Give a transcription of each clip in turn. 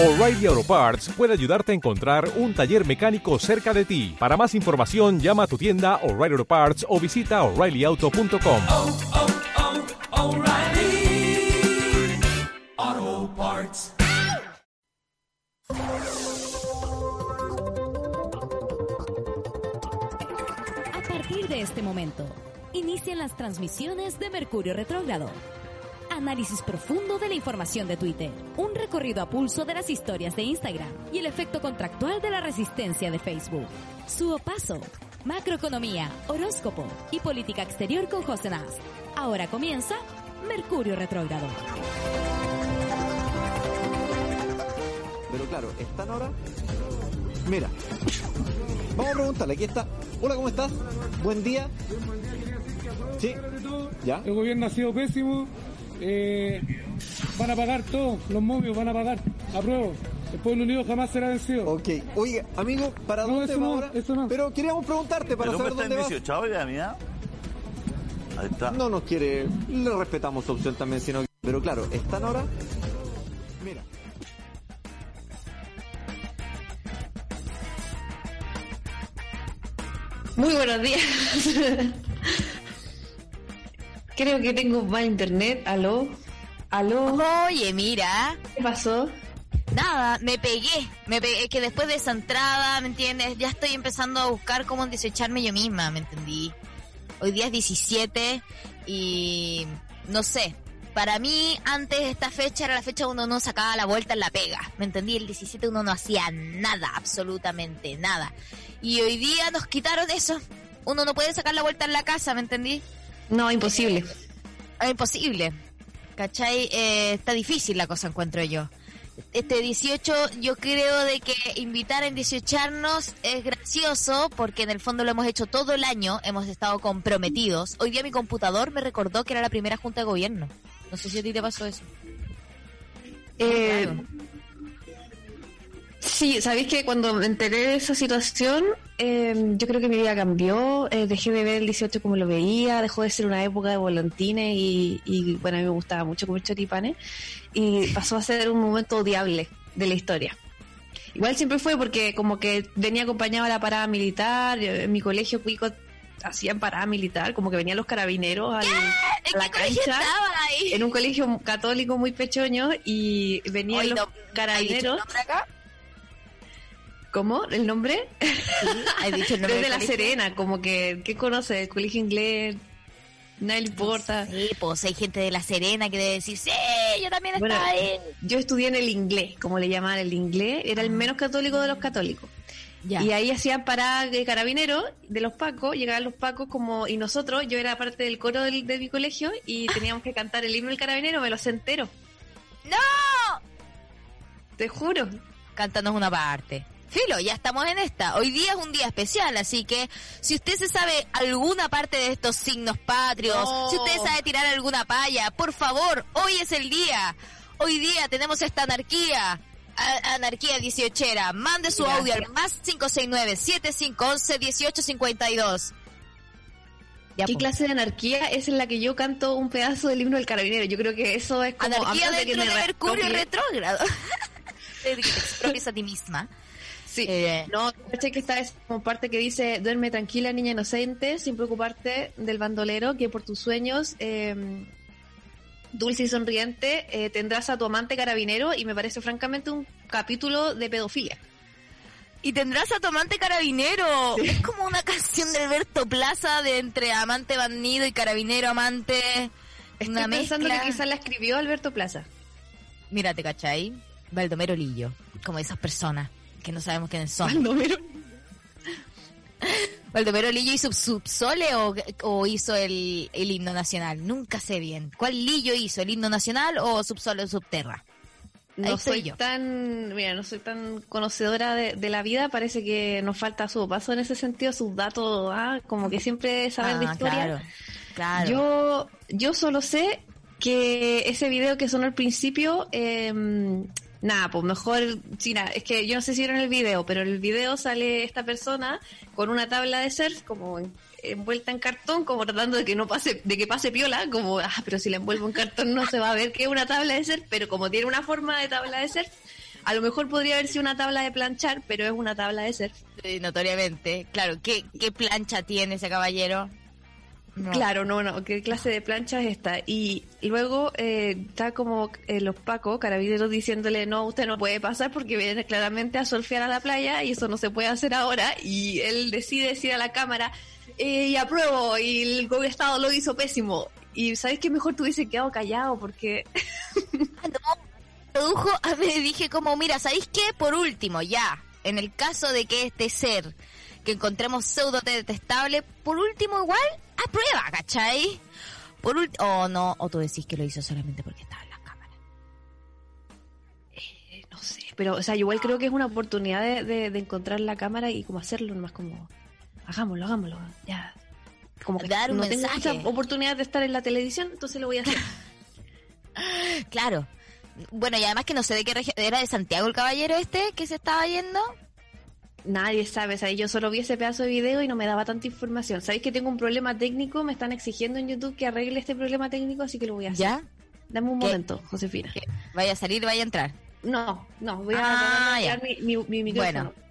O'Reilly Auto Parts puede ayudarte a encontrar un taller mecánico cerca de ti. Para más información, llama a tu tienda O'Reilly Auto Parts o visita oreillyauto.com. oh, oh, Parts. A partir de este momento, inician las transmisiones de Mercurio Retrógrado. Análisis profundo de la información de Twitter, un recorrido a pulso de las historias de Instagram y el efecto contractual de la resistencia de Facebook. Su paso, macroeconomía, horóscopo y política exterior con José Nas. Ahora comienza Mercurio Retrógrado. Pero claro, ¿están ahora? Mira, vamos a preguntarle, aquí está. Hola, ¿cómo estás? Buen día. Sí, ya. El gobierno ha sido pésimo. Eh, van a pagar todo, los movios van a pagar. Apruebo. El pueblo unido jamás será vencido. Ok, oiga, amigo, ¿para No, dónde eso no, ahora? eso no. Pero queríamos preguntarte para ¿El saber dónde en vas. 18 ya, mira? Ahí está. No nos quiere, le respetamos su opción también, sino Pero claro, ¿están ahora? Mira. Muy buenos días. Creo que tengo mal internet. ¿Aló? ¿Aló? Oye, mira, ¿Qué pasó? nada, me pegué, me pegué, que después de esa entrada, ¿me entiendes? Ya estoy empezando a buscar cómo desecharme yo misma, ¿me entendí? Hoy día es 17 y no sé, para mí antes esta fecha era la fecha donde uno sacaba la vuelta en la pega, ¿me entendí? El 17 uno no hacía nada, absolutamente nada. Y hoy día nos quitaron eso, uno no puede sacar la vuelta en la casa, ¿me entendí? No, imposible. Es imposible. ¿Cachai? Eh, está difícil la cosa, encuentro yo. Este 18, yo creo de que invitar a endiciocharnos es gracioso porque en el fondo lo hemos hecho todo el año, hemos estado comprometidos. Hoy día mi computador me recordó que era la primera junta de gobierno. No sé si a ti te pasó eso. Eh, Claro. Sí, ¿sabéis que cuando me enteré de esa situación, eh, yo creo que mi vida cambió? Eh, dejé de ver el 18 como lo veía, dejó de ser una época de volantines y, y, bueno, a mí me gustaba mucho comer choripanes y pasó a ser un momento odiable de la historia. Igual siempre fue porque como que venía acompañado a la parada militar, en mi colegio cuico hacían parada militar, como que venían los carabineros al- ¿En a la cancha ahí? en un colegio católico muy pechoño y venían Oye, los no, ¿Has dicho el carabineros. acá? ¿Cómo? ¿El nombre? Sí, ¿has dicho el nombre Desde del La? Serena, como que, ¿qué conoce? El colegio inglés, nadie le importa. Sí, pues hay gente de La Serena que debe decir, sí, yo también Bueno, estaba ahí. yo estudié en el inglés, como le llamaban el inglés, era el menos católico de los católicos. Ya. Y ahí hacían paradas de carabineros, de los pacos, llegaban los pacos como, y nosotros, yo era parte del coro del- de mi colegio y teníamos que cantar el himno del carabinero, me lo sé entero, ¡No! te juro. cántanos una parte. Filo, ya estamos en esta. Hoy día es un día especial, así que si usted se sabe alguna parte de estos signos patrios, No. si usted sabe tirar alguna palla, por favor, hoy es el día. Hoy día tenemos esta anarquía. a- anarquía 18era. Mande su Gracias. audio al más 569-7511-1852. Ya, ¿Qué clase de anarquía es en la que yo canto un pedazo del himno del carabinero? Yo creo que eso es como... Anarquía a menos que dentro de Mercurio retrógrado. De te expropies a ti misma. Sí. Eh, No, ¿cachai que esta es como parte que dice, duerme tranquila, niña inocente, sin preocuparte del bandolero, que por tus sueños, eh, dulce y sonriente, eh, tendrás a tu amante carabinero, y me parece francamente un capítulo de pedofilia. Y tendrás a tu amante carabinero. Es como una canción de Alberto Plaza de entre amante bandido y carabinero amante. Estoy una pensando mezcla. que quizás la escribió Alberto Plaza. Mírate, ¿cachai? Baldomero Lillo. Como esas personas que no sabemos quiénes son. Baldomero. ¿Baldomero Lillo hizo Subsole o, o hizo el, el himno nacional? Nunca sé bien. ¿Cuál Lillo hizo? ¿El himno nacional o Subsole o Subterra? No soy yo. tan, mira, no soy tan conocedora de, de la vida, parece que nos falta su paso en ese sentido, sus datos, ah, como que siempre saben de Ah, historia. Claro, claro. Yo, yo solo sé que ese video que sonó al principio, eh, nada, pues mejor, nada, es que yo no sé si vieron el video, pero en el video sale esta persona con una tabla de surf como en- envuelta en cartón, como tratando de que no pase, de que pase piola, como, ah, pero si la envuelvo en cartón no se va a ver que es una tabla de surf, pero como tiene una forma de tabla de surf, A lo mejor podría haber sido una tabla de planchar, pero es una tabla de surf. Sí, notoriamente. Claro, ¿qué, ¿qué plancha tiene ese caballero? No. Claro, no, no, ¿qué clase de plancha es esta? Y luego eh, está como eh, los pacos, carabineros, diciéndole, no, usted no puede pasar porque viene claramente a surfear a la playa y eso no se puede hacer ahora. Y él decide decir a la cámara, eh, y apruebo, y el gobierno Estado lo hizo pésimo. Y sabes que mejor te hubiese quedado callado porque... Ah, no, produjo, a mí dije como, mira, ¿sabéis qué? Por último, ya, en el caso de que este ser que encontremos pseudo detestable, por último igual, aprueba, ¿cachai? Por último, o no, o tú decís que lo hizo solamente porque estaba en la cámara. Eh, no sé, pero, o sea, yo igual creo que es una oportunidad de, de- de encontrar la cámara y como hacerlo, nomás como, hagámoslo, hagámoslo, ya. Como que Dar un no tengo mensaje. mucha oportunidad de estar en la televisión, entonces lo voy a hacer. Claro. Bueno, y además que no sé de qué región, era de Santiago el caballero este que se estaba yendo. Nadie sabe, o sea, yo solo vi ese pedazo de video y no me daba tanta información. Sabéis que tengo un problema técnico, me están exigiendo en YouTube que arregle este problema técnico, así que lo voy a hacer. ¿Ya? Dame un ¿Qué? momento, Josefina. Vaya a salir, vaya a entrar. No, no, voy a Ah, mi, mi micrófono. Bueno.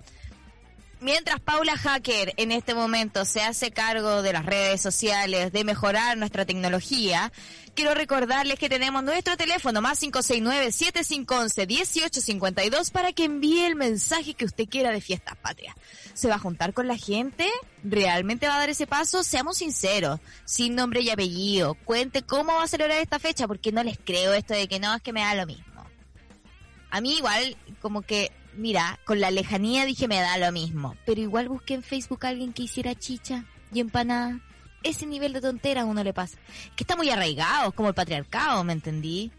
Mientras Paula Hacker en este momento se hace cargo de las redes sociales, de mejorar nuestra tecnología, quiero recordarles que tenemos nuestro teléfono más 569-7511-1852 para que envíe el mensaje que usted quiera de fiestas patrias. ¿Se va a juntar con la gente? ¿Realmente va a dar ese paso? Seamos sinceros, sin nombre y apellido. Cuente cómo va a celebrar esta fecha, porque no les creo esto de que no, es que me da lo mismo. A mí igual, como que, mira, con la lejanía dije me da lo mismo. Pero igual busqué en Facebook a alguien que hiciera chicha y empanada. Ese nivel de tontera a uno le pasa. Que está muy arraigado, como el patriarcado, ¿me entendí?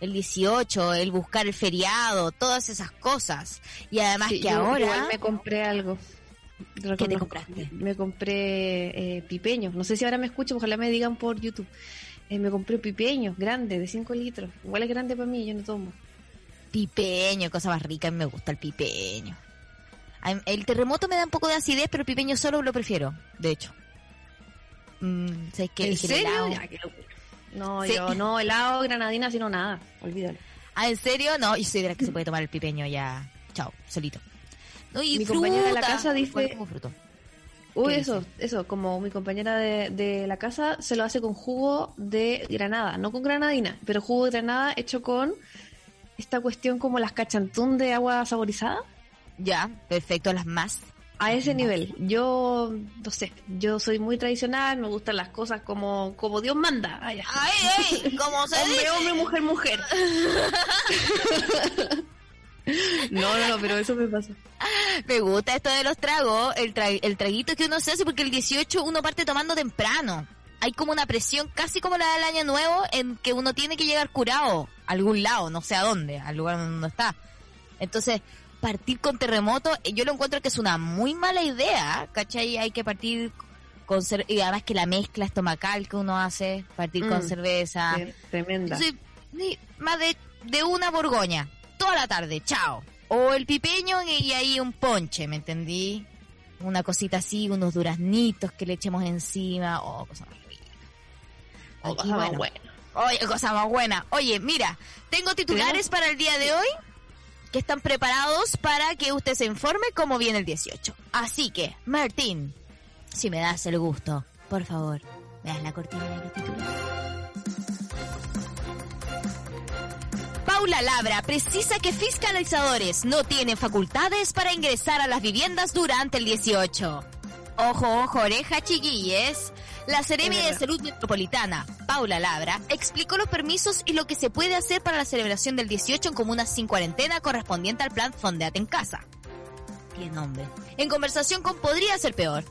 El 18, el buscar el feriado, todas esas cosas. Y además Sí, que yo ahora... igual me compré algo. ¿Qué te Reconozco. compraste? Me compré eh, pipeños. No sé si ahora me escuchan, ojalá me digan por YouTube. Eh, me compré pipeños, grande, de 5 litros. Igual es grande para mí, yo no tomo. Pipeño, cosa más rica, me gusta el pipeño. El terremoto me da un poco de acidez, pero el pipeño solo lo prefiero, de hecho. Mm, ¿sabes qué? ¿En Es que el serio? helado- Ya, qué locura. No, Sí. yo no, helado, granadina, sino nada. Olvídalo. Ah, ¿en serio? No, yo soy de las que se puede tomar el pipeño ya. Chao, solito. No, y Mi fruta. compañera de la casa dice- como fruto. Uy, ¿Qué eso, eso, como mi compañera de, de la casa se lo hace con jugo de granada, no con granadina, pero jugo de granada hecho con esta cuestión como las cachantún de agua saborizada. Ya, perfecto, las más. A ese nivel, yo no sé, yo soy muy tradicional, me gustan las cosas como, como Dios manda. Ay, ¡Ay, ay! ¿Cómo se hombre, dice? hombre, mujer, mujer. no, no, no, pero eso me pasa. Me gusta esto de los tragos, el, tra- el traguito que uno se hace porque el 18 uno parte tomando temprano. Hay como una presión casi como la del año nuevo en que uno tiene que llegar curado a algún lado, no sé a dónde, al lugar donde uno está. Entonces, partir con terremoto, eh, yo lo encuentro que es una muy mala idea, ¿cachai? Hay que partir con y además que la mezcla estomacal que uno hace, partir con Mm, cerveza. Tremenda. Entonces, ni- más de, de una borgoña, toda la tarde, chao. O el pipeño y, y ahí un ponche, ¿me entendí? Una cosita así, unos duraznitos que le echemos encima, oh, cosa cosa más bueno. buena. Oye, cosa más buena. Oye, mira, tengo titulares para el día de hoy que están preparados para que usted se informe cómo viene el 18. Así que, Martín, si me das el gusto, por favor, me das la cortina de los titulares. Paula Labra precisa que fiscalizadores no tienen facultades para ingresar a las viviendas durante el 18. Ojo, ojo, oreja, chiquilles. La Seremi de Salud Metropolitana, Paula Labra, explicó los permisos y lo que se puede hacer para la celebración del 18 en comunas sin cuarentena correspondiente al plan Fondeate en Casa. Tiene nombre. En conversación con Podría Ser Peor,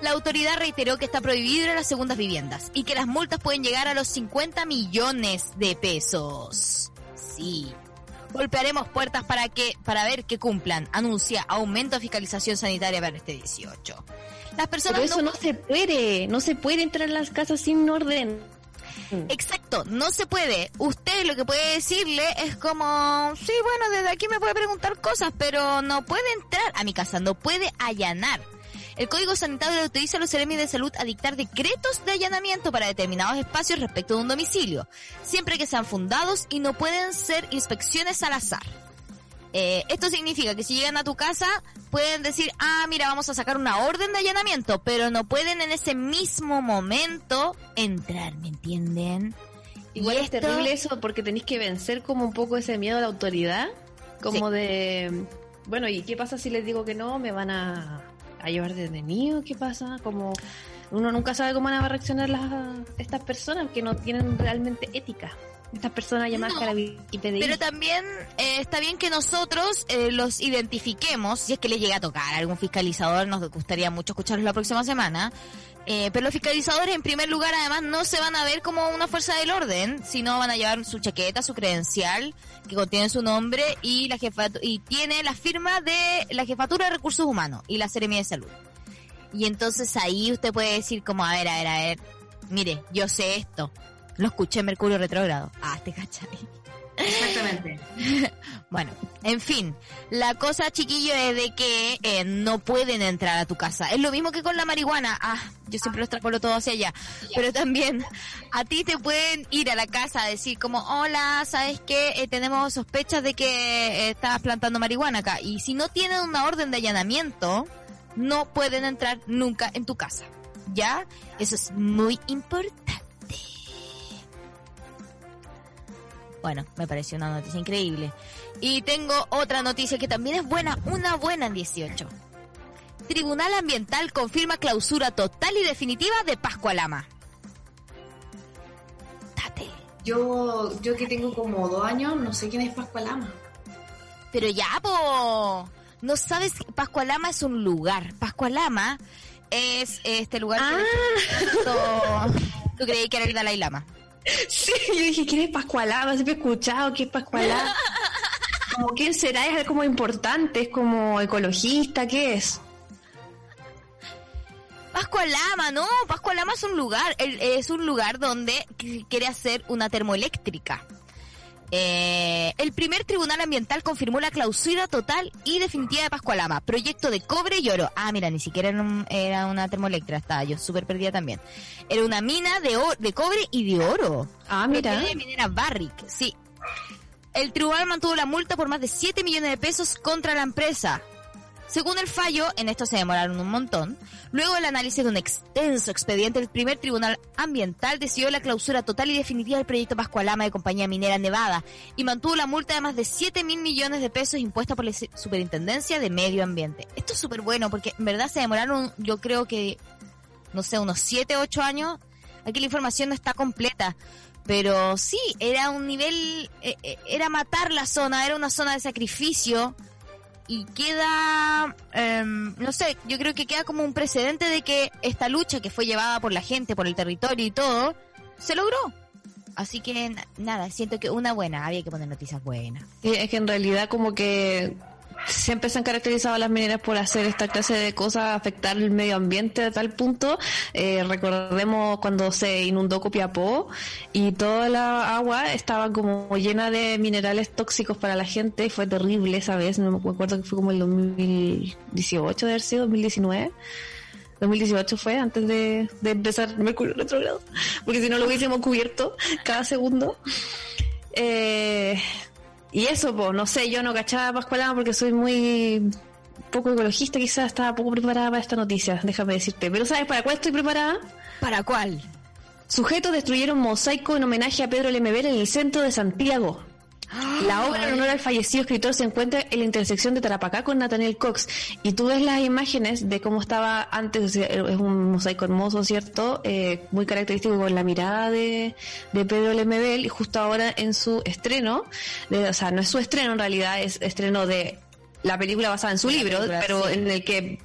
la autoridad reiteró que está prohibido ir a las segundas viviendas y que las multas pueden llegar a los 50 millones de pesos. Sí. Golpearemos puertas para que para ver que cumplan. Anuncia aumento de fiscalización sanitaria para este 18. Las personas Pero eso no- no se puede, no se puede entrar a las casas sin orden. Exacto, no se puede. Usted lo que puede decirle es como, sí, bueno, desde aquí me puede preguntar cosas, pero no puede entrar a mi casa, no puede allanar. El Código Sanitario le autoriza a los seremi de salud a dictar decretos de allanamiento para determinados espacios respecto de un domicilio, siempre que sean fundados y no pueden ser inspecciones al azar. Eh, esto significa que si llegan a tu casa, pueden decir, ah, mira, vamos a sacar una orden de allanamiento, pero no pueden en ese mismo momento entrar, ¿me entienden? Igual Y es esto- terrible eso porque tenéis que vencer como un poco ese miedo a la autoridad, como de, bueno, ¿y qué pasa si les digo que no? ¿Me van a, a llevar detenido? ¿Qué pasa? Como uno nunca sabe cómo van a reaccionar las, estas personas que no tienen realmente ética. Estas personas llamadas No, y PDI. Pero también eh, está bien que nosotros eh, los identifiquemos, si es que les llega a tocar a algún fiscalizador, nos gustaría mucho escucharlos la próxima semana. Eh, pero los fiscalizadores, en primer lugar, además, no se van a ver como una fuerza del orden, sino van a llevar su chaqueta, su credencial, que contiene su nombre y la jefatu- y tiene la firma de la Jefatura de Recursos Humanos y la Seremia de Salud. Y entonces ahí usted puede decir como, a ver, a ver, a ver, mire, yo sé esto, lo escuché en Mercurio Retrógrado. Ah, te cachai. Exactamente. Bueno, en fin, la cosa, chiquillo, es de que eh, no pueden entrar a tu casa. Es lo mismo que con la marihuana. Ah, yo siempre lo extrapolo todo hacia allá. Pero también a ti te pueden ir a la casa a decir como, hola, ¿sabes qué? Eh, tenemos sospechas de que eh, estás plantando marihuana acá. Y si no tienen una orden de allanamiento, no pueden entrar nunca en tu casa. ¿Ya? Eso es muy importante. Bueno, me pareció una noticia increíble. Y tengo otra noticia que también es buena, una buena en 18. Tribunal Ambiental confirma clausura total y definitiva de Pascua Lama. Date. Yo, yo que tengo como dos años, no sé quién es Pascualama. Pero ya, po. No sabes, Pascualama es un lugar. Pascualama es este lugar que... Tanto- Tú creí que era el Dalai Lama. Sí, yo dije, ¿quién es Pascualama? Siempre he escuchado que es Pascualama. como, ¿quién será? ¿Es como importante? ¿Es como ecologista? ¿Qué es? Pascualama, no, Pascualama es un lugar, es un lugar donde qu- quiere hacer una termoeléctrica. Eh, el primer tribunal ambiental confirmó la clausura total y definitiva de Pascualama, proyecto de cobre y oro. Ah, mira, ni siquiera era, un- era una termoeléctrica, estaba yo súper perdida también. Era una mina de, de cobre y de oro. Ah, mira. De minera Barrick, sí. El tribunal mantuvo la multa por más de 7 millones de pesos contra la empresa. Según el fallo, en esto se demoraron un montón. Luego del análisis de un extenso expediente, el primer tribunal ambiental decidió la clausura total y definitiva del proyecto Pascualama de Compañía Minera Nevada y mantuvo la multa de más de 7 mil millones de pesos impuesta por la Superintendencia de Medio Ambiente. Esto es súper bueno porque en verdad se demoraron, yo creo que, no sé, unos 7, 8 años. Aquí la información no está completa. Pero sí, era un nivel, eh, eh, era matar la zona, era una zona de sacrificio y queda, em, no sé, yo creo que queda como un precedente de que esta lucha que fue llevada por la gente, por el territorio y todo, se logró. Así que na- nada, siento que una buena, había que poner noticias buenas. Sí, es que en realidad como que siempre se han caracterizado las mineras por hacer esta clase de cosas, afectar el medio ambiente a tal punto. Eh, recordemos cuando se inundó Copiapó y toda la agua estaba como llena de minerales tóxicos para la gente. Fue terrible esa vez, no me acuerdo que fue como el 2018 de haber sido, 2019. 2018 fue antes de, de empezar Mercurio retrogrado, porque si no lo hubiésemos cubierto cada segundo. Eh, y eso, pues, no sé, yo no cachaba Pascualama porque soy muy poco ecologista, quizás estaba poco preparada para esta noticia, déjame decirte. Pero ¿sabes para cuál estoy preparada? ¿Para cuál? Sujetos destruyeron mosaico en homenaje a Pedro Lemebel en el centro de Santiago. La obra en honor al fallecido escritor se encuentra en la intersección de Tarapacá con Nathaniel Cox. Y tú ves las imágenes de cómo estaba antes, o sea, es un mosaico hermoso, ¿cierto? Eh, muy característico con la mirada de, de Pedro Lemebel. Y justo ahora en su estreno, de- o sea, no es su estreno en realidad, es estreno de la película basada en su la libro, película, pero sí. en el que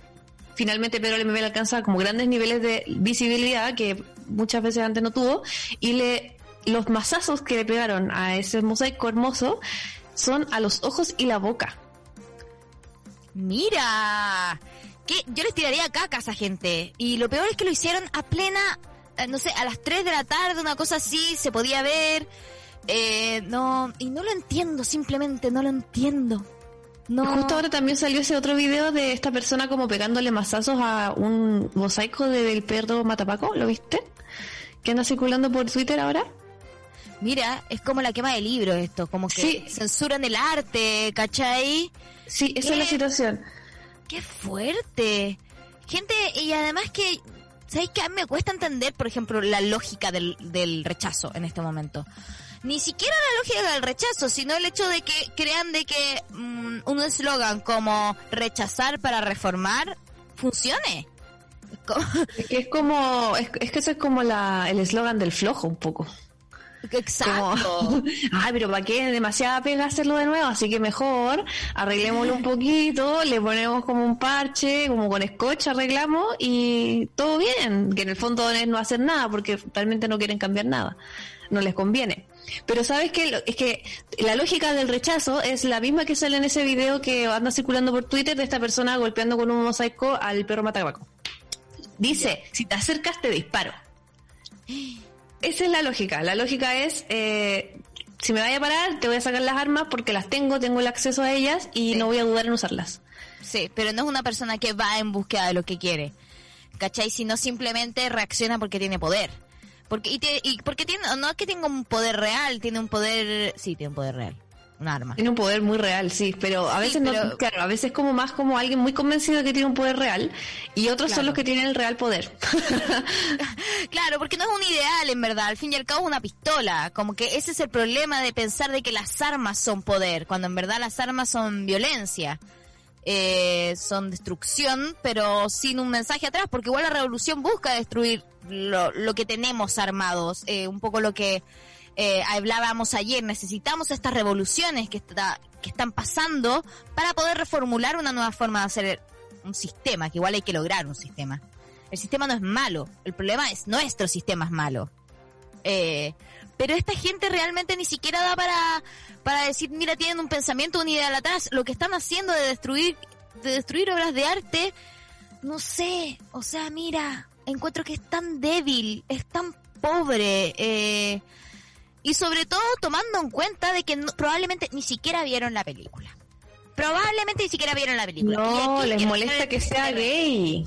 finalmente Pedro Lemebel alcanza como grandes niveles de visibilidad que muchas veces antes no tuvo y le los mazazos que le pegaron a ese mosaico hermoso son a los ojos y la boca. Mira, que yo les tiraría caca a esa gente. Y lo peor es que lo hicieron a plena, eh, no sé, a las 3 de la tarde, una cosa así, se podía ver. Eh, no, y no lo entiendo, simplemente no lo entiendo. No. Justo ahora también salió ese otro video de esta persona como pegándole mazazos a un mosaico de- del perro Matapaco, ¿lo viste? Que anda circulando por Twitter ahora. Mira, es como la quema de libros esto, como que Sí. censuran el arte, ¿cachai? Sí, esa es la ¿Qué? situación. ¡Qué fuerte! Gente, y además que, ¿sabes qué? A mí me cuesta entender, por ejemplo, la lógica del, del rechazo en este momento. Ni siquiera la lógica del rechazo, sino el hecho de que crean de que mm, un eslogan como rechazar para reformar funcione. Es que es como, es, es que eso es como la, el eslogan del flojo un poco. Exacto. Como, ay, pero ¿para qué? Demasiada pega hacerlo de nuevo, así que mejor arreglémoslo un poquito, le ponemos como un parche, como con scotch arreglamos y todo bien, que en el fondo es no hacer nada porque realmente no quieren cambiar nada, no les conviene. Pero sabes que es que la lógica del rechazo es la misma que sale en ese video que anda circulando por Twitter de esta persona golpeando con un mosaico al perro matabaco. Dice, si te acercas te disparo. Esa es la lógica. La lógica es, eh, si me vaya a parar, te voy a sacar las armas porque las tengo, tengo el acceso a ellas y no voy a dudar en usarlas. Sí, pero no es una persona que va en búsqueda de lo que quiere. ¿Cachai? Sino simplemente reacciona porque tiene poder. Porque, y, te- y porque tiene, no es que tenga un poder real, tiene un poder, sí, tiene un poder real. Un arma. Tiene un poder muy real, sí, pero a Sí, veces no, claro, a veces como más como alguien muy convencido de que tiene un poder real y otros son los que tienen el real poder. Claro, porque no es un ideal en verdad, al fin y al cabo es una pistola. Como que ese es el problema de pensar de que las armas son poder, cuando en verdad las armas son violencia. Eh, son destrucción, pero sin un mensaje atrás, porque igual la revolución busca destruir lo, lo que tenemos armados, eh, un poco lo que eh, hablábamos ayer, necesitamos estas revoluciones que, está, que están pasando para poder reformular una nueva forma de hacer un sistema, que igual hay que lograr un sistema. El sistema no es malo, el problema es nuestro sistema es malo. Eh, pero esta gente realmente ni siquiera da para, para decir, mira, tienen un pensamiento, una idea atrás. Lo que están haciendo de destruir, de destruir obras de arte, no sé, o sea, mira, encuentro que es tan débil, es tan pobre, eh, y sobre todo tomando en cuenta de que no- probablemente ni siquiera vieron la película. Probablemente ni siquiera vieron la película. No, aquí les molesta que sea gay.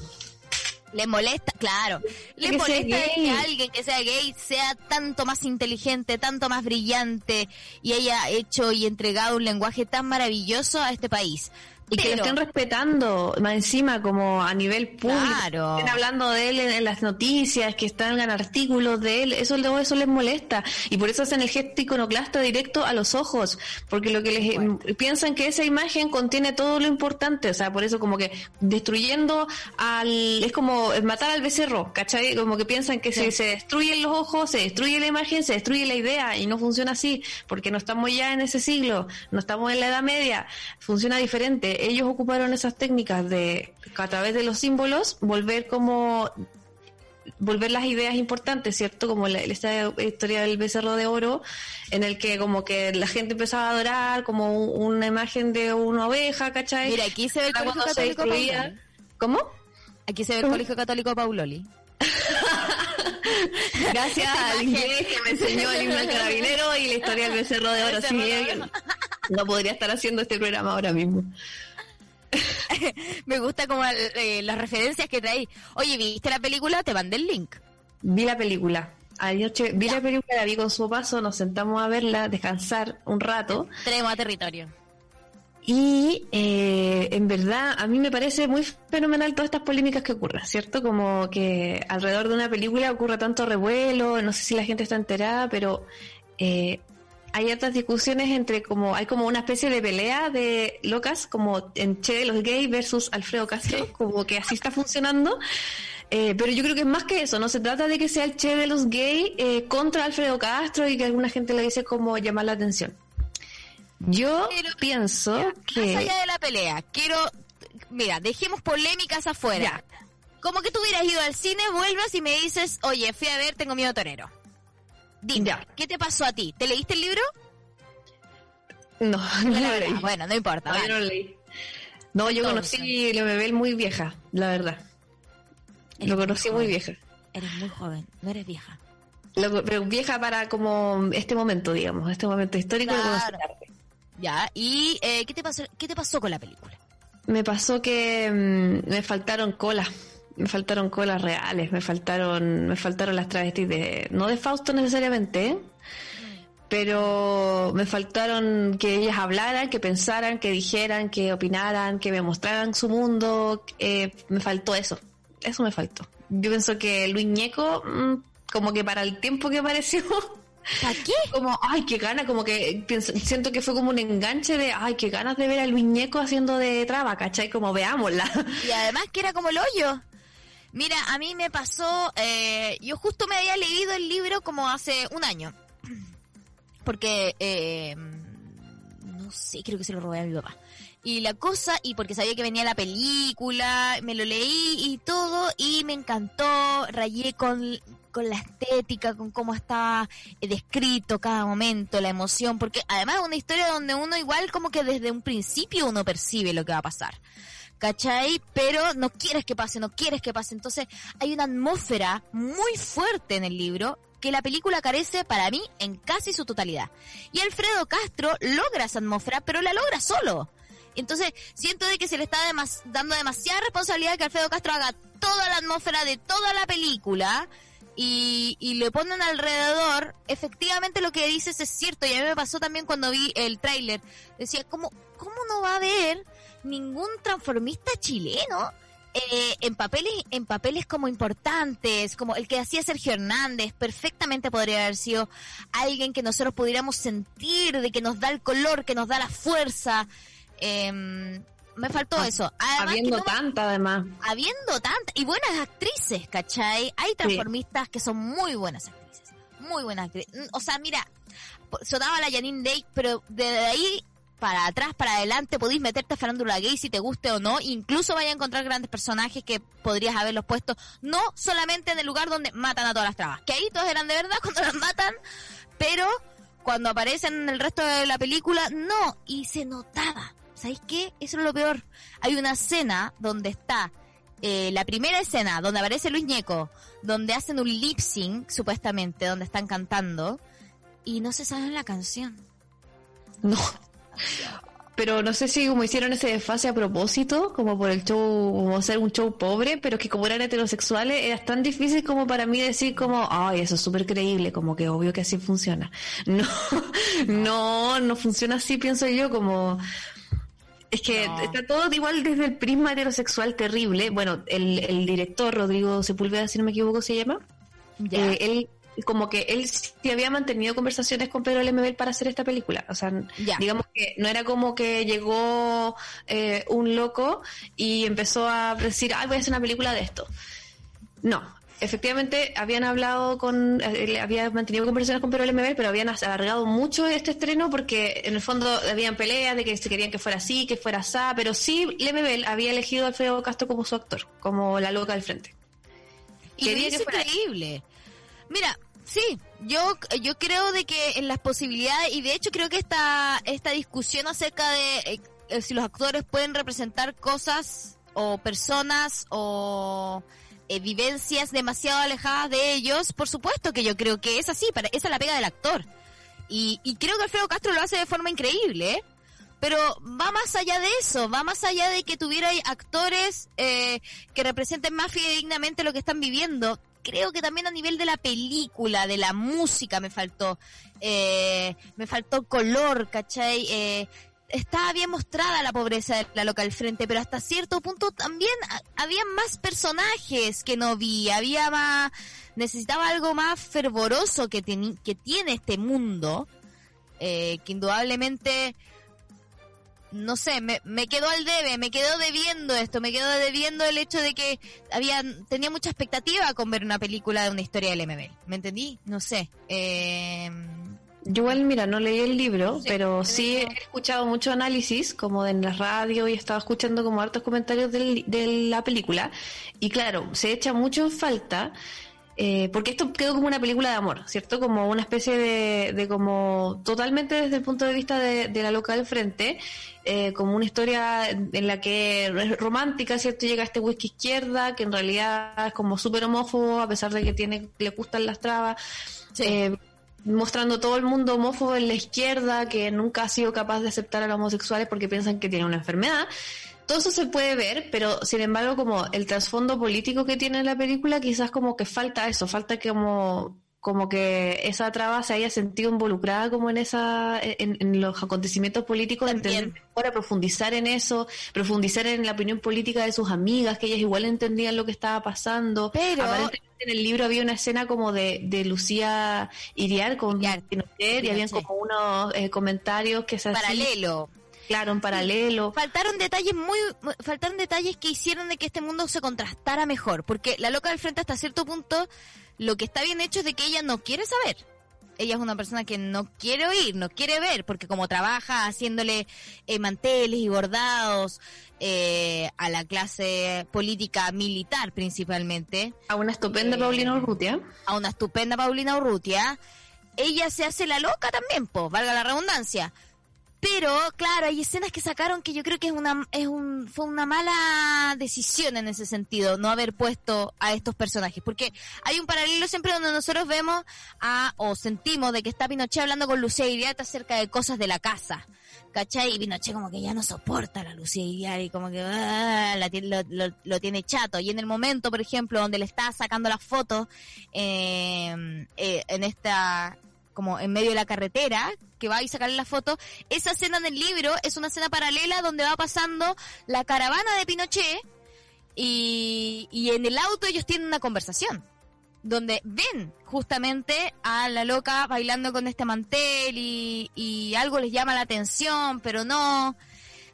Le molesta, claro. Le Que molesta que alguien que sea gay sea tanto más inteligente, tanto más brillante y haya hecho y entregado un lenguaje tan maravilloso a este país. Y que lo estén respetando, más encima, como a nivel público. Claro. Estén hablando de él en, en las noticias, que están en artículos de él, eso, luego eso les molesta. Y por eso hacen el gesto iconoclasta directo a los ojos, porque lo que les Bueno. piensan que esa imagen contiene todo lo importante, o sea, por eso como que destruyendo al, es como matar al becerro, ¿cachai? Como que piensan que si se destruyen los ojos, se destruye la imagen, se destruye la idea, y no funciona así, porque no estamos ya en ese siglo, no estamos en la Edad Media, funciona diferente. Ellos ocuparon esas técnicas de, a través de los símbolos, volver como volver las ideas importantes, ¿cierto? Como la, esta historia del becerro de oro, en el que como que la gente empezaba a adorar como un- una imagen de una oveja, ¿cachai? Mira, aquí se ve el Ahora colegio católico Pauloli. ¿Cómo? Aquí se ve el ¿Cómo? colegio católico Pauloli. Gracias al inglés que me enseñó el himno del carabinero y la historia del becerro de oro. Becerro Sí, de eh, oro. no podría estar haciendo este programa ahora mismo. Me gusta como eh, las referencias que traí. Oye, ¿viste la película? Te mandé el link. Vi la película. Anoche vi la película, la vi con su paso, nos sentamos a verla, descansar un rato. Traemos a territorio. Y eh, en verdad, a mí me parece muy fenomenal todas estas polémicas que ocurren, ¿cierto? Como que alrededor de una película ocurre tanto revuelo, no sé si la gente está enterada, pero eh, hay otras discusiones entre como, hay como una especie de pelea de locas, como en Che de los gays versus Alfredo Castro, como que así está funcionando. Eh, pero yo creo que es más que eso, no se trata de que sea el Che de los gays eh, contra Alfredo Castro y que alguna gente le dice como llamar la atención. Yo Pero- pienso Más que... allá de la pelea, quiero. Mira, dejemos polémicas afuera. Como que tú hubieras ido al cine, vuelvas y me dices, oye, fui a ver, tengo miedo torero. Dime, Ya. ¿qué te pasó a ti? ¿Te leíste el libro? No, no lo leí. Bueno, no importa. No, yo no lo leí. No, yo Entonces. conocí la Bebel muy vieja, la verdad. Lo conocí muy vieja. Eres muy joven, no eres vieja. Lo- pero vieja para como este momento, digamos, este momento histórico Claro. Ya, ¿y eh, ¿qué, te pasó, qué te pasó con la película? Me pasó que mm, me faltaron colas, me faltaron colas reales, me faltaron, me faltaron las travestis de, no de Fausto necesariamente, ¿eh? pero me faltaron que ellas hablaran, que pensaran, que dijeran, que opinaran, que me mostraran su mundo. eh, me faltó eso. Eso me faltó. Yo pienso que Luis Ñeco, mm, como que para el tiempo que apareció, ¿Para qué? como, ay, qué gana, como que pienso- siento que fue como un enganche de, ay, qué ganas de ver a Luis Ñeco haciendo de traba, ¿cachai? Como veámosla. Y además que era como el hoyo. Mira, a mí me pasó, eh, yo justo me había leído el libro como hace un año. Porque, eh, no sé, creo que se lo robé a mi papá. Y la cosa, y porque sabía que venía la película, me lo leí y todo, y me encantó, rayé con, con la estética, con cómo está eh, descrito cada momento, la emoción, porque además es una historia donde uno igual como que desde un principio uno percibe lo que va a pasar. ¿Cachai? Pero no quieres que pase, no quieres que pase. Entonces hay una atmósfera muy fuerte en el libro que la película carece para mí en casi su totalidad. Y Alfredo Castro logra esa atmósfera, pero la logra solo. Entonces siento de que se le está dando demasiada responsabilidad que Alfredo Castro haga toda la atmósfera de toda la película. Y, y le ponen alrededor, efectivamente lo que dices es cierto, y a mí me pasó también cuando vi el tráiler. Decía, ¿cómo, ¿cómo no va a haber ningún transformista chileno eh, en papeles en papeles como importantes como el que hacía Sergio Hernández perfectamente podría haber sido alguien que nosotros pudiéramos sentir de que nos da el color que nos da la fuerza Em, me faltó Ah, eso Además Habiendo no- tanta, además. habiendo tantas y buenas actrices, ¿cachai? Hay transformistas que son muy buenas actrices, muy buenas actrices. Mm, O sea, mira, sonaba la Janine Day, pero de ahí para atrás, para adelante, podéis meterte a farándula gay si te guste o no, incluso vaya a encontrar grandes personajes que podrías haberlos puesto, no solamente en el lugar donde matan a todas las trabas, que ahí todos eran de verdad cuando las matan, pero cuando aparecen en el resto de la película, no, y se notaba. ¿Sabéis qué? Eso es lo peor. Hay una escena donde está eh, la primera escena donde aparece Luis Ñeco, donde hacen un lip sync, supuestamente, donde están cantando, y no se saben la canción. No. Pero no sé si como hicieron ese desfase a propósito, como por el show, como hacer un show pobre, pero que como eran heterosexuales, era tan difícil como para mí decir como, ay, eso es súper creíble, como que obvio que así funciona. No, no, no funciona así, pienso yo, como... Es que No. está todo igual desde el prisma heterosexual terrible. Bueno, el, el director, Rodrigo Sepúlveda, si no me equivoco, se llama. Eh, él como que él sí había mantenido conversaciones con Pedro Lemebel para hacer esta película. O sea, Ya. digamos que no era como que llegó eh, un loco y empezó a decir, ay, voy a hacer una película de esto. No. Efectivamente, habían hablado con, eh, había mantenido conversaciones con Pedro Lemebel, pero habían alargado mucho este estreno porque en el fondo habían peleas de que se querían que fuera así, que fuera así, pero sí Lemebel había elegido a Alfredo Castro como su actor, como la loca del frente. Y Quería que fuera- increíble. Mira, sí, yo, yo creo de que en las posibilidades, y de hecho creo que esta, esta discusión acerca de eh, eh, si los actores pueden representar cosas o personas o eh, vivencias demasiado alejadas de ellos, por supuesto que yo creo que es así, para, esa es la pega del actor. Y, y creo que Alfredo Castro lo hace de forma increíble, ¿eh? Pero va más allá de eso, va más allá de que tuviera actores eh, que representen más fidedignamente lo que están viviendo. Creo que también a nivel de la película, de la música me faltó, eh, me faltó color, ¿cachai? Eh, estaba bien mostrada la pobreza de la loca al frente, pero hasta cierto punto también ha- había más personajes que no vi, había más, necesitaba algo más fervoroso que, que tiene este mundo, eh, que indudablemente no sé, me, me quedó al debe, me quedó debiendo esto, me quedó debiendo el hecho de que había, tenía mucha expectativa con ver una película de una historia del MBL. ¿Me entendí? No sé. Eh, Yo igual, mira, no leí el libro, Sí, pero sí he escuchado mucho análisis, como en la radio, y he estado escuchando como hartos comentarios del- de la película. Y claro, se echa mucho en falta, eh, porque esto quedó como una película de amor, ¿cierto? Como una especie de, de como, totalmente desde el punto de vista de, de la loca del frente, eh, como una historia en la que es romántica, ¿cierto? Llega este whisky izquierda, que en realidad es como súper homófobo, a pesar de que tiene, le gustan las trabas. Sí. Eh, mostrando todo el mundo homófobo en la izquierda que nunca ha sido capaz de aceptar a los homosexuales porque piensan que tienen una enfermedad. Todo eso se puede ver, pero sin embargo como el trasfondo político que tiene la película quizás como que falta eso, falta que como como que esa traba se haya sentido involucrada como en esa en, en los acontecimientos políticos entender mejor, profundizar en eso profundizar en la opinión política de sus amigas que ellas igual entendían lo que estaba pasando. Pero- aparentemente en el libro había una escena como de, de Lucía Iriar con Iriar, Pinochet y habían como unos eh, comentarios que se hacían Paralelo. Claro en paralelo. Faltaron detalles muy, mu- faltaron detalles que hicieron de que este mundo se contrastara mejor, porque la loca del frente hasta cierto punto, lo que está bien hecho es de que ella no quiere saber. Ella es una persona que no quiere oír, no quiere ver, porque como trabaja haciéndole eh, manteles y bordados eh, a la clase política militar principalmente, a una estupenda Eh, Paulina Urrutia. a una estupenda Paulina Urrutia, ella se hace la loca también, pues, valga la redundancia. Pero, claro, hay escenas que sacaron que yo creo que es una, es un, fue una mala decisión en ese sentido, no haber puesto a estos personajes. Porque hay un paralelo siempre donde nosotros vemos a, o sentimos de que está Pinochet hablando con Lucía Iriarte acerca de cosas de la casa. ¿Cachai? Y Pinochet como que ya no soporta a la Lucía Iriarte y como que ah, la lo- lo tiene chato. Y en el momento, por ejemplo, donde le está sacando las fotos eh, eh, en esta como en medio de la carretera, que va a sacarle la foto, esa escena en el libro es una escena paralela donde va pasando la caravana de Pinochet y, y en el auto ellos tienen una conversación donde ven justamente a la loca bailando con este mantel y, y algo les llama la atención, pero no.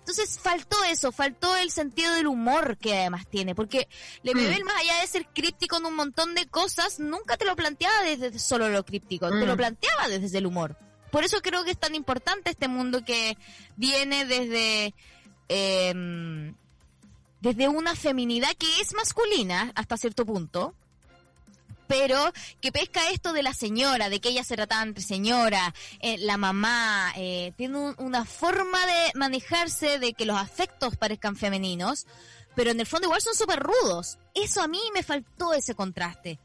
Entonces faltó eso, faltó el sentido del humor que además tiene, porque Lemebel más allá de ser críptico en un montón de cosas, nunca te lo planteaba desde solo lo críptico, te Mm. lo planteaba desde el humor. Por eso creo que es tan importante este mundo que viene desde em, desde una feminidad que es masculina hasta cierto punto, pero que pesca esto de la señora, de que ella se trataba entre señora, eh, la mamá, eh, tiene un- una forma de manejarse de que los afectos parezcan femeninos, pero en el fondo igual son súper rudos. Eso a mí me faltó ese contraste.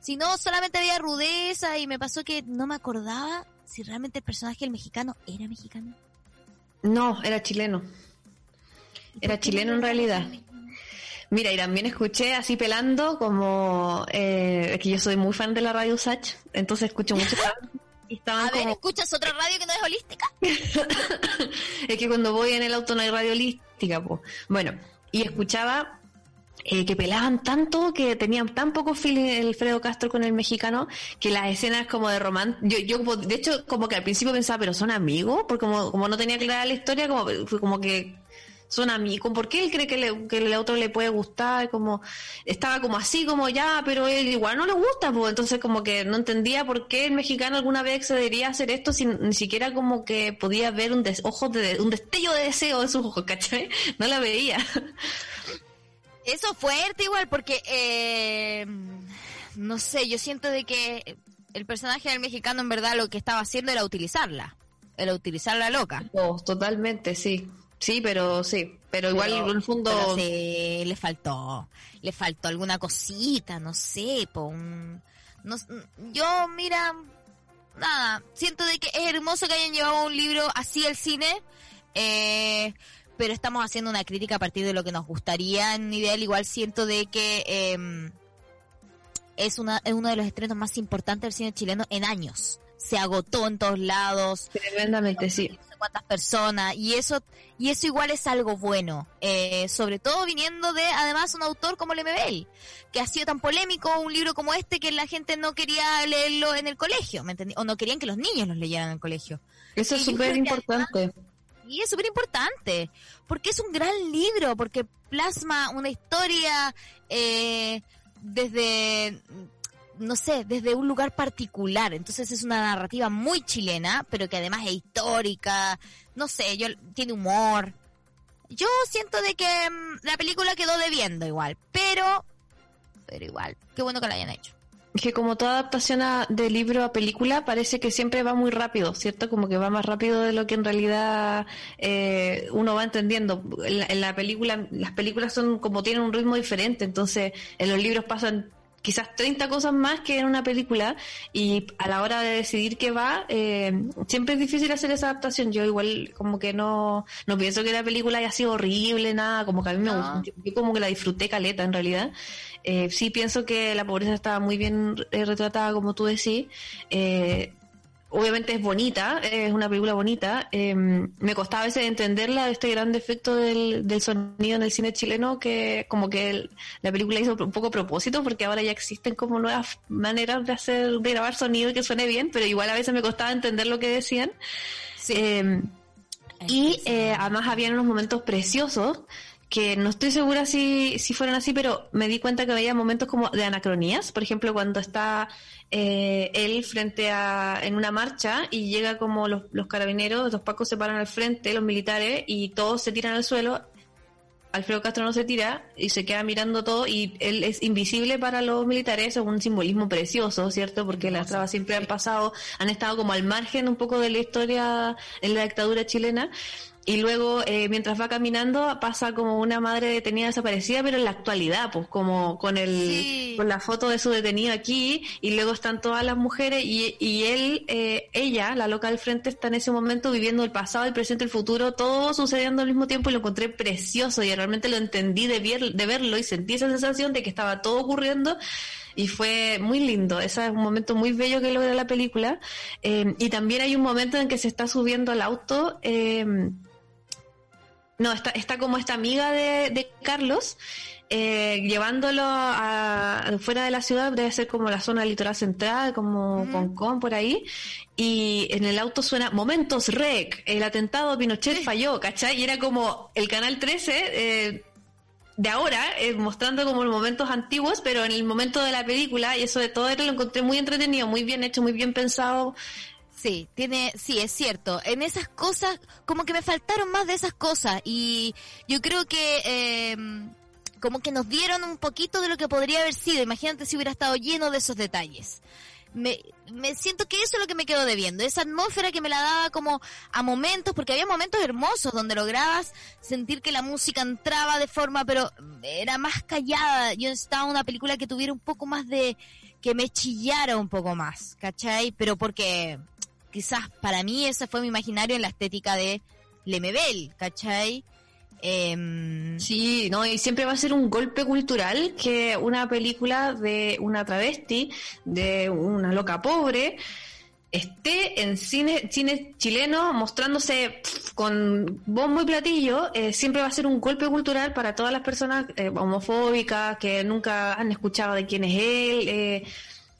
Si no, solamente había rudeza y me pasó que no me acordaba si realmente el personaje del mexicano era mexicano. No, era chileno. Era chileno en realidad. Mira, y también escuché así pelando como eh, es que yo soy muy fan de la radio Sach, entonces escucho mucho y estaban A ver, como ¿escuchas otra radio que no es holística? es que cuando voy en el auto no hay radio holística, po. Bueno, y escuchaba eh, que pelaban tanto, que tenían tan poco feeling el Alfredo Castro con el mexicano, que las escenas como de romance, yo, yo como- de hecho como que al principio pensaba, pero son amigos, porque como, como no tenía clara la historia, como, como que son amigos, ¿por qué él cree que, le- que el otro le puede gustar? Como, estaba como así, como ya, pero él igual no le gusta, pues entonces como que no entendía por qué el mexicano alguna vez accedería a hacer esto sin ni siquiera como que podía ver un des, ojos de, un destello de deseo en sus ojos, ¿cachai? No la veía. Eso fuerte igual, porque eh, no sé, yo siento de que el personaje del mexicano en verdad lo que estaba haciendo era utilizarla, era utilizarla loca. Oh, totalmente, sí. Sí, pero sí, pero igual Pero- en el fondo sí, le faltó, le faltó alguna cosita, no sé, po, un- no s- yo mira, nada, siento de que es hermoso que hayan llevado un libro así al cine, eh, pero estamos haciendo una crítica a partir de lo que nos gustaría en ideal, igual siento de que em, es, una, es uno de los estrenos más importantes del cine chileno en años. Se agotó en todos lados, tremendamente sí. no sé cuántas personas y eso y eso igual es algo bueno eh, sobre todo viniendo de además un autor como Lemebel que ha sido tan polémico un libro como este que la gente no quería leerlo en el colegio ¿me entendí? o no querían que los niños los leyeran en el colegio Eso es Y súper importante. y es súper importante porque es un gran libro porque plasma una historia eh, desde no sé, desde un lugar particular. Entonces es una narrativa muy chilena, pero que además es histórica. No sé, yo tiene humor. Yo siento de que mm, la película quedó debiendo igual, pero pero igual, qué bueno que la hayan hecho. Que como toda adaptación a- de libro a película parece que siempre va muy rápido, ¿cierto? Como que va más rápido de lo que en realidad eh, uno va entendiendo. En la película, las películas son como tienen un ritmo diferente, entonces en los libros pasan quizás 30 cosas más que en una película y a la hora de decidir qué va, eh, siempre es difícil hacer esa adaptación. Yo igual como que no, no pienso que la película haya sido horrible, nada, como que a mí me gustó. Yo, yo como que la disfruté caleta en realidad. Eh, sí pienso que la pobreza estaba muy bien eh, retratada, como tú decís. Eh, obviamente es bonita, es una película bonita. Eh, me costaba a veces entenderla, este gran defecto del, del sonido en el cine chileno, que como que el- la película hizo un poco propósito, porque ahora ya existen como nuevas maneras de hacer, de grabar sonido y que suene bien, pero igual a veces me costaba entender lo que decían. Eh, y eh, además habían unos momentos preciosos que no estoy segura si, si fueron así, pero me di cuenta que había momentos como de anacronías. Por ejemplo, cuando está eh, él frente a en una marcha y llega como los, los carabineros, los pacos se paran al frente, los militares, y todos se tiran al suelo. Alfredo Castro no se tira y se queda mirando todo y él es invisible para los militares, es un simbolismo precioso, ¿cierto? Porque las trabas siempre han pasado, han estado como al margen un poco de la historia en la dictadura chilena. Y luego, eh, mientras va caminando, pasa como una madre detenida desaparecida, pero en la actualidad, pues como con el Sí. con la foto de su detenido aquí, y luego están todas las mujeres, y, y él, eh, ella, la loca del frente, está en ese momento viviendo el pasado, el presente, el futuro, todo sucediendo al mismo tiempo, y lo encontré precioso, y realmente lo entendí de, ver- de verlo, y sentí esa sensación de que estaba todo ocurriendo, y fue muy lindo. Ese es un momento muy bello que logra la película. Eh, y también hay un momento en que se está subiendo al auto. eh, no, está, está como esta amiga de, de Carlos. eh, llevándolo a, fuera de la ciudad, debe ser como la zona litoral central, como Ujú. Concón, por ahí, y en el auto suena Momentos Rec, el atentado a Pinochet falló, ¿cachai? Y era como el canal 13, eh, de ahora, eh, mostrando como los momentos antiguos, pero en el momento de la película, y eso de todo lo encontré muy entretenido, muy bien hecho, muy bien pensado. Sí, tiene, sí, es cierto. En esas cosas, como que me faltaron más de esas cosas y yo creo que eh, como que nos dieron un poquito de lo que podría haber sido. Imagínate si hubiera estado lleno de esos detalles. Me, me siento que eso es lo que me quedo debiendo, esa atmósfera que me la daba como a momentos, porque había momentos hermosos donde lograbas sentir que la música entraba de forma, pero era más callada. Yo necesitaba una película que tuviera un poco más de, que me chillara un poco más, ¿cachai? Pero porque quizás para mí ese fue mi imaginario en la estética de Lemebel, ¿cachai? Em, Sí, no, y siempre va a ser un golpe cultural que una película de una travesti, de una loca pobre, esté en cine, cine chileno mostrándose con bombo y platillo, eh, siempre va a ser un golpe cultural para todas las personas eh, homofóbicas que nunca han escuchado de quién es él.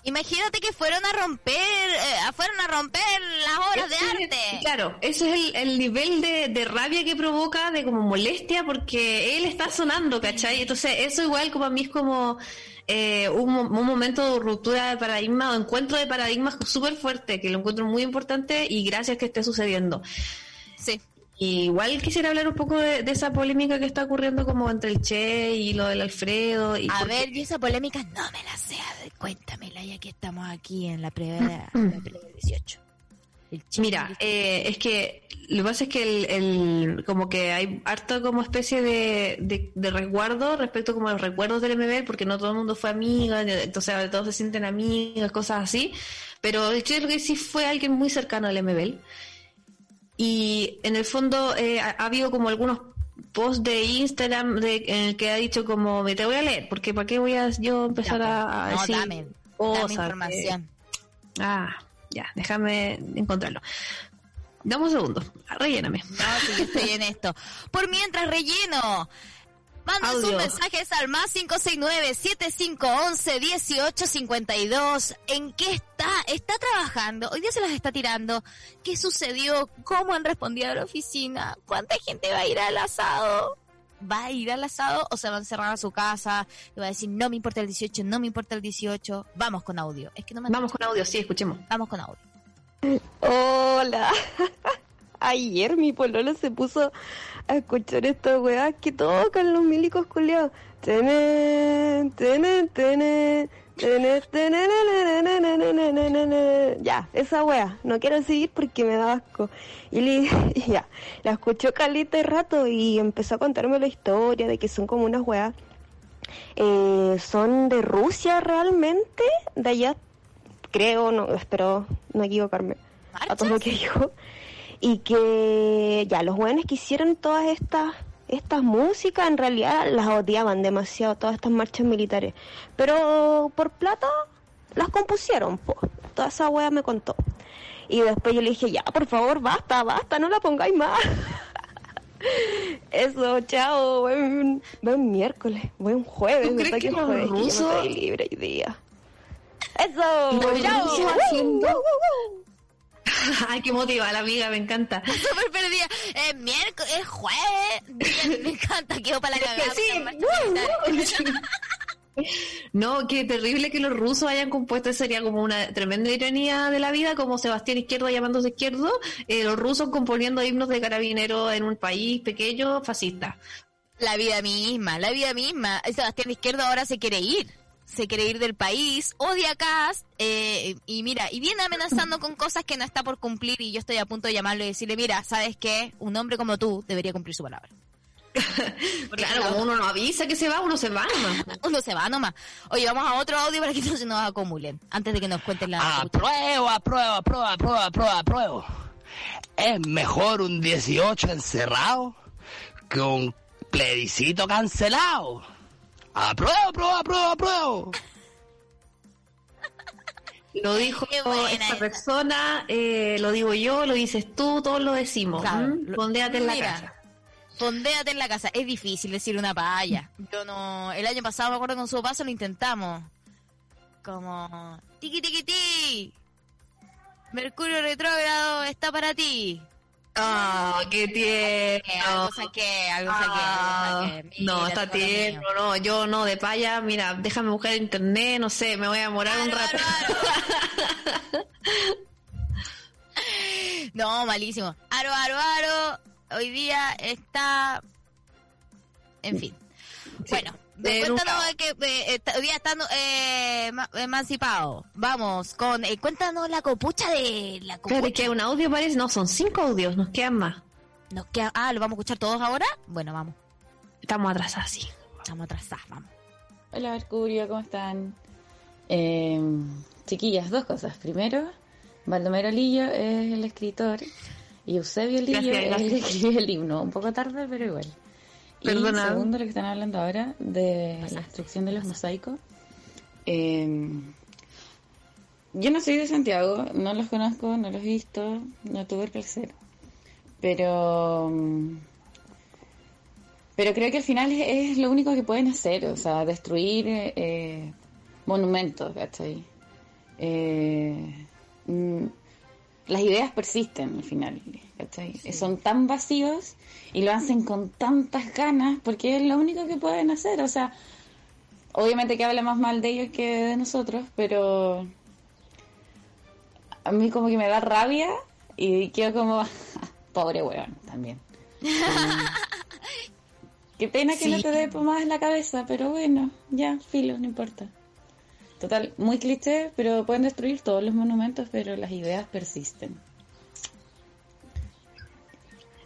Imagínate que fueron a romper, eh, fueron a romper las obras de arte. Claro, ese es el, el nivel de, de rabia que provoca, de como molestia, porque él está sonando, ¿cachai? Entonces, eso igual como a mí es como eh, un, un momento de ruptura de paradigma o encuentro de paradigmas súper fuerte, que lo encuentro muy importante y gracias que esté sucediendo. Sí. Igual quisiera hablar un poco de, de esa polémica que está ocurriendo como entre el Che y lo del Alfredo. Y A porque- ver, yo esa polémica no me la sé. Cuéntamela ya que estamos aquí en la previa, la previa 18. El chico Mira, eh, es que lo que pasa es que el, el- como que hay harto como especie de, de, de resguardo respecto como a los recuerdos del MBL, porque no todo el mundo fue amiga, entonces ahora todos se sienten amigas, cosas así. Pero el creo que sí fue alguien muy cercano al MBL. Y en el fondo eh, ha, ha habido como algunos posts de Instagram de, en el que ha dicho como, me te voy a leer, porque ¿para qué voy a yo empezar a, a no, decir dame, dame que- información. Ah, ya, déjame encontrarlo. Dame un segundo, relléname. No, si yo estoy en esto. Por mientras relleno. Manda sus mensajes al más 569-7511-1852. ¿En qué está? ¿Está trabajando? ¿Hoy día se las está tirando? ¿Qué sucedió? ¿Cómo han respondido a la oficina? ¿Cuánta gente va a ir al asado? ¿Va a ir al asado o se va a encerrar a su casa? Y va a decir, no me importa el 18, no me importa el 18. Vamos con audio. Es que no me... Vamos con audio, sí, escuchemos. Vamos con audio. Hola. ayer mi pololo se puso a escuchar estas weas que tocan los milicos culiados. Tene, tene, tene. Ya, esa wea, no quiero seguir porque me da asco. Y, le, ya, la escuchó Calita y rato y empezó a contarme la historia de que son como unas weas. Eh, son de Rusia realmente, de allá, creo, no, espero no equivocarme a todo lo que dijo y que ya los buenos que hicieron todas estas estas músicas en realidad las odiaban demasiado todas estas marchas militares, pero por plata las compusieron, po. toda esa wea me contó. Y después yo le dije, ya, por favor, basta, basta, no la pongáis más. Eso, chao, buen, buen miércoles, buen jueves, ¿Tú crees ¿verdad que los jueves? Que yo rusos- me estoy libre hoy día. Eso, chao. Ay, qué motiva la amiga, me encanta. Súper perdida. Es miércoles, es jueves. Me encanta, quedo para la cagada. Sí, No, qué terrible que los rusos hayan compuesto, sería como una tremenda ironía de la vida, como Sebastián Izquierdo llamándose Izquierdo, eh, los rusos componiendo himnos de carabineros en un país pequeño fascista. La vida misma, la vida misma. Sebastián Izquierdo ahora se quiere ir. Se quiere ir del país, odia a Cast, eh, y mira, y viene amenazando con cosas que no está por cumplir y yo estoy a punto de llamarlo y decirle, mira, ¿sabes qué? Un hombre como tú debería cumplir su palabra. Claro, como uno no avisa que se va, uno se va nomás. Uno se va nomás. Oye, vamos a otro audio para que no se nos acumulen, antes de que nos cuenten la... Apruebo, apruebo, apruebo, apruebo, apruebo, apruebo. Es mejor un 18 encerrado que un plebiscito cancelado. Apruebo, apruebo, apruebo, apruebo. Lo dijo esta persona, eh, lo digo yo, lo dices tú, todos lo decimos. Claro, Pondéate en la Mira, casa. Fondéate en la casa. Es difícil decir una paya. Yo no. El año pasado me acuerdo con su paso lo intentamos. Como. Tiki tiki ti. Mercurio retrógrado está para ti. Ah, qué tierno. Algo saqué, algo saqué, Ah, algo saqué. no, Mira, está todo lo tierno, no, yo no, de paya, mira, déjame buscar internet, no sé, me voy a demorar un rato. No, malísimo. Aro, aro, aro. Hoy día está. En fin. Bueno, de cuéntanos que eh, está- hoy día están eh, emancipados. Vamos con. eh, cuéntanos la copucha de la copucha. Espérate, que un audio parece, no, son cinco audios, nos quedan más. Nos queda, ah, ¿lo vamos a escuchar todos ahora? Bueno, vamos. Estamos atrasados, sí. Estamos atrasados, vamos. Hola Mercurio, ¿cómo están? Eh, chiquillas, dos cosas. Primero, Baldomero Lillo es el escritor y Eusebio Lillo Gracias, es el que escribe el himno. Un poco tarde, pero igual. Y Perdona. segundo, lo que están hablando ahora de la destrucción de los mosaicos. Eh, yo no soy de Santiago, no los conozco, no los he visto, no tuve el placer. Pero... mm, pero creo que al final es, es lo único que pueden hacer, o sea, destruir eh, monumentos, ¿cachai? Eh, mm, las ideas persisten al final, ¿cachai? Son tan vacíos y lo hacen con tantas ganas porque es lo único que pueden hacer, o sea, obviamente que habla más mal de ellos que de nosotros, pero a mí como que me da rabia y quedo como, pobre weón, también. Qué pena que no Sí. te dé más en la cabeza, pero bueno, ya, filo, no importa. Total, muy cliché, pero pueden destruir todos los monumentos, pero las ideas persisten.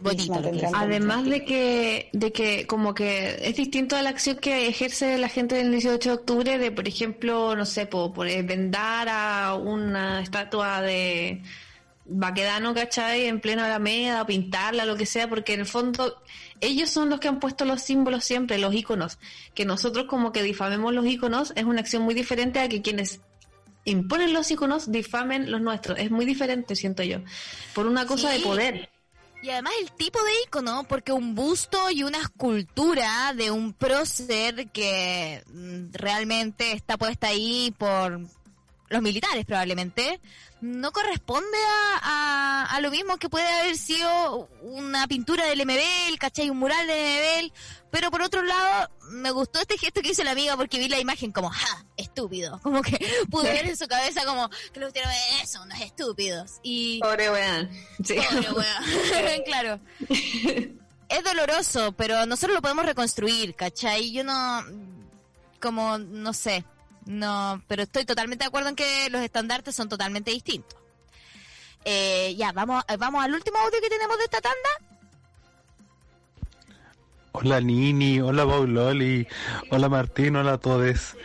Bonito lo que dice. Además de que, de que como que es distinto a la acción que ejerce la gente del 18 de octubre de, por ejemplo, no sé, po- por, eh, vendar a una estatua de Baquedano, ¿cachai? En plena Alameda, o pintarla, lo que sea, porque en el fondo ellos son los que han puesto los símbolos siempre, los iconos. Que nosotros como que difamemos los iconos es una acción muy diferente a que quienes imponen los iconos difamen los nuestros. Es muy diferente, siento yo. Por una cosa Sí. de poder. Y además el tipo de icono, porque un busto y una escultura de un prócer que mm, realmente está puesta ahí por los militares probablemente, no corresponde a, a, a lo mismo que puede haber sido una pintura del MBL, ¿cachai? Un mural de MBL. Pero por otro lado, me gustó este gesto que hizo la amiga porque vi la imagen como, ¡ja! Estúpido. Como que pude ver en su cabeza como que los hicieron eso, unos estúpidos. Y Pobre weón. Sí. Pobre weón. claro. Es doloroso, pero nosotros lo podemos reconstruir, ¿cachai? Yo no, como, no sé, no, pero estoy totalmente de acuerdo en que los estandartes son totalmente distintos. Eh, ya, vamos, eh, vamos al último audio que tenemos de esta tanda. Hola Nini, hola Pauloli, hola Martín, hola a todos.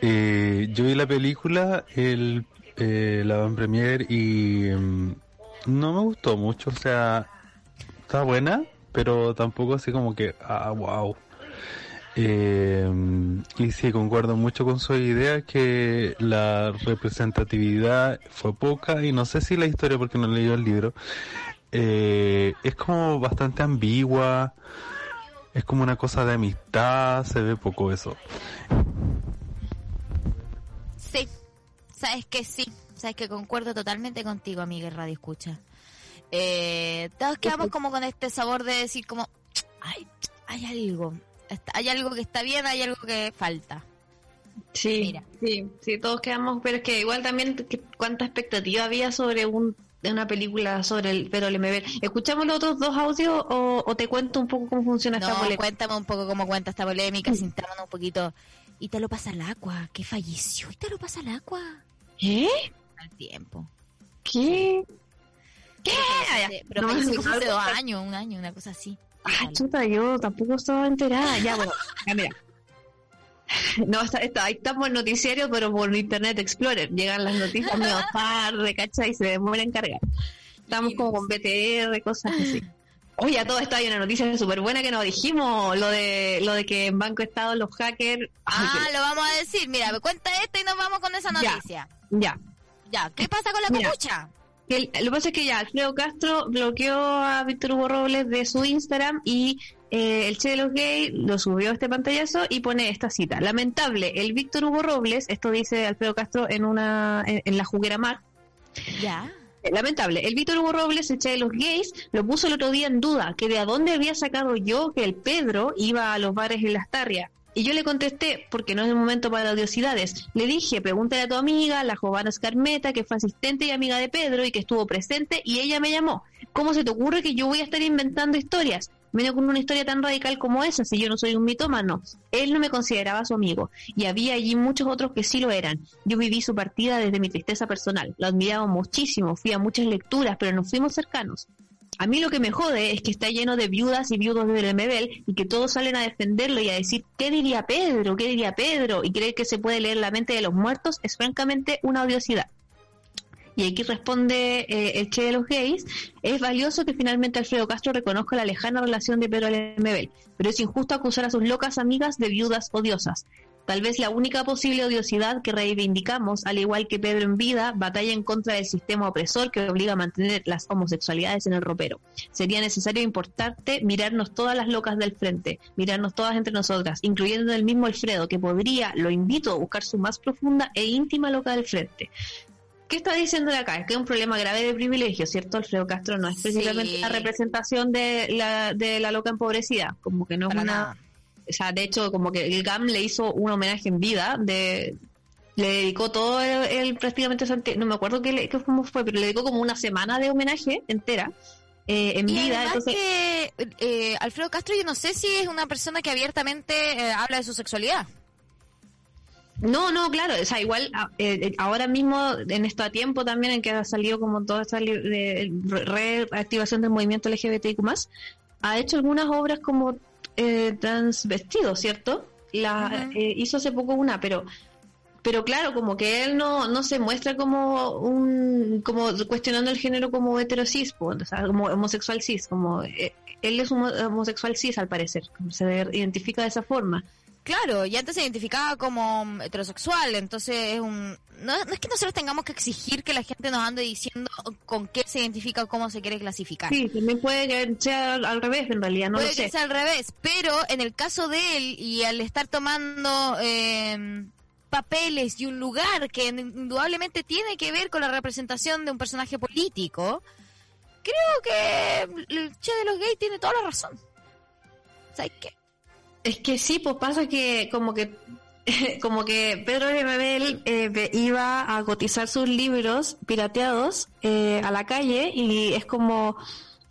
Eh, yo vi la película, el, eh, la van premier y mm, no me gustó mucho, o sea, está buena, pero tampoco así como que, ah, wow. Eh, y sí, concuerdo mucho con su idea que la representatividad fue poca y no sé si la historia, porque no he leído el libro, eh, es como bastante ambigua, es como una cosa de amistad, se ve poco eso. Sí, sabes que sí, sabes que concuerdo totalmente contigo, amiga Radio Escucha. Eh, todos quedamos como con este sabor de decir como, ay, hay algo, hay algo que está bien, hay algo que falta. Sí, Mira. sí, sí, todos quedamos, pero es que igual también que- cuánta expectativa había sobre un, de una película sobre el Pedro Lemebel. ¿Escuchamos los otros dos audios o, o te cuento un poco cómo funciona esta No, polémica? cuéntame un poco cómo cuenta esta polémica, sintámonos un poquito. Y te lo pasa al agua, que falleció y te lo pasa al agua. ¿Qué? Al tiempo. ¿Qué? ¿Qué? Pero No, falleció no, como hace no, dos no. años, un año, una cosa así. Ah, chuta, yo tampoco estaba enterada. Ya, bueno, ya mira. No, está, está- ahí estamos en noticiario, pero por Internet Explorer. Llegan las noticias medio tarde, ¿cachai? Y se demora en cargar. Estamos como con BTR, cosas así. Oye, a todo esto hay una noticia súper buena que nos dijimos, lo de lo de que en Banco Estado los hackers... Ah, lo vamos a decir. Mira, me cuenta esta y nos vamos con esa noticia. Ya. Ya, ¿qué pasa con la Mira. Que lo que pasa es que ya Alfredo Castro bloqueó a Víctor Hugo Robles de su Instagram y eh, el Che de los Gays lo subió a este pantallazo y pone esta cita. Lamentable, el Víctor Hugo Robles, esto dice Alfredo Castro en una en, en la juguera mar. Ya. Eh, Lamentable, el Víctor Hugo Robles, el Che de los Gays, lo puso el otro día en duda, que de a dónde había sacado yo que el Pedro iba a los bares en las tarrias. Y yo le contesté, porque no es el momento para odiosidades. Le dije, pregúntale a tu amiga, la Jovana Escarmeta, que fue asistente y amiga de Pedro y que estuvo presente, y ella me llamó. ¿Cómo se te ocurre que yo voy a estar inventando historias? Menos con una historia tan radical como esa, si yo no soy un mitómano. Él no me consideraba su amigo, y había allí muchos otros que sí lo eran. Yo viví su partida desde mi tristeza personal. Lo admiraba muchísimo, fui a muchas lecturas, pero nos fuimos cercanos. A mí lo que me jode es que está lleno de viudas y viudos del MBL y que todos salen a defenderlo y a decir, ¿qué diría Pedro? ¿Qué diría Pedro? Y creer que se puede leer la mente de los muertos es francamente una odiosidad. Y aquí responde eh, el Che de los gays, es valioso que finalmente Alfredo Castro reconozca la lejana relación de Pedro Lemebel, pero es injusto acusar a sus locas amigas de viudas odiosas. Tal vez la única posible odiosidad que reivindicamos, al igual que Pedro en vida, batalla en contra del sistema opresor que obliga a mantener las homosexualidades en el ropero. Sería necesario importante mirarnos todas las locas del frente, mirarnos todas entre nosotras, incluyendo el mismo Alfredo, que podría, lo invito, a buscar su más profunda e íntima loca del frente. ¿Qué está diciendo acá? Es que es un problema grave de privilegio, ¿cierto? Alfredo Castro no es precisamente Sí. la representación de la, de la loca empobrecida, como que no es una... nada. O sea, de hecho, como que el GAM le hizo un homenaje en vida, de le dedicó todo el, el prácticamente, no me acuerdo qué, qué cómo fue, pero le dedicó como una semana de homenaje entera eh, en Y vida. Entonces, que eh, Alfredo Castro yo no sé si es una persona que abiertamente eh, habla de su sexualidad. No, no, claro, o sea, igual eh, eh, ahora mismo, en esto a tiempo también, en que ha salido como toda esta reactivación del movimiento LGBTIQ+, ha hecho algunas obras como eh, transvestido, ¿cierto? La, eh, hizo hace poco una, pero pero claro, como que él no, no se muestra como un como cuestionando el género como heterosis, o sea, como homosexual cis, como eh, él es un homosexual cis al parecer, como se identifica de esa forma. Claro, y antes se identificaba como heterosexual, entonces es un... No, no es que nosotros tengamos que exigir que la gente nos ande diciendo con qué se identifica o cómo se quiere clasificar. Sí, también puede que sea al, revés, en realidad, no Puede lo que sé. sea al revés, pero en el caso de él y al estar tomando eh, papeles y un lugar que indudablemente tiene que ver con la representación de un personaje político, creo que el Che de los gays tiene toda la razón. ¿Sabes qué? Es que sí, pues pasa que como que como que Pedro de Mabel eh, iba a cotizar sus libros pirateados eh, a la calle y es como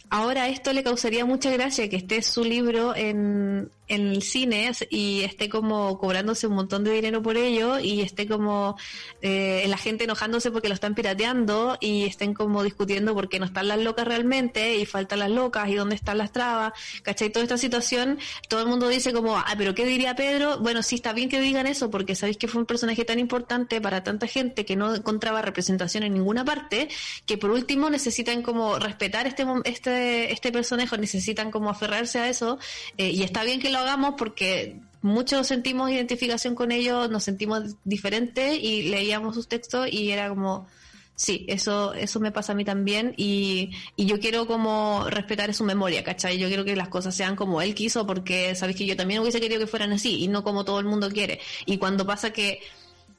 ahora esto le causaría mucha gracia que esté su libro en, en el cine y esté como cobrándose un montón de dinero por ello y esté como eh, la gente enojándose porque lo están pirateando y estén como discutiendo porque no están las locas realmente y faltan las locas y dónde están las trabas, ¿cachai? Toda esta situación, todo el mundo dice como, ah, pero ¿qué diría Pedro? Bueno, sí está bien que digan eso porque sabéis que fue un personaje tan importante para tanta gente que no encontraba representación en ninguna parte, que por último necesitan como respetar este, este, este personaje, necesitan como aferrarse a eso eh, y está bien que lo hagamos porque muchos sentimos identificación con ellos, nos sentimos diferentes y leíamos sus textos y era como, sí, eso, eso me pasa a mí también y, y yo quiero como respetar su memoria, ¿cachai? Yo quiero que las cosas sean como él quiso porque sabéis que yo también hubiese querido que fueran así y no como todo el mundo quiere. Y cuando pasa que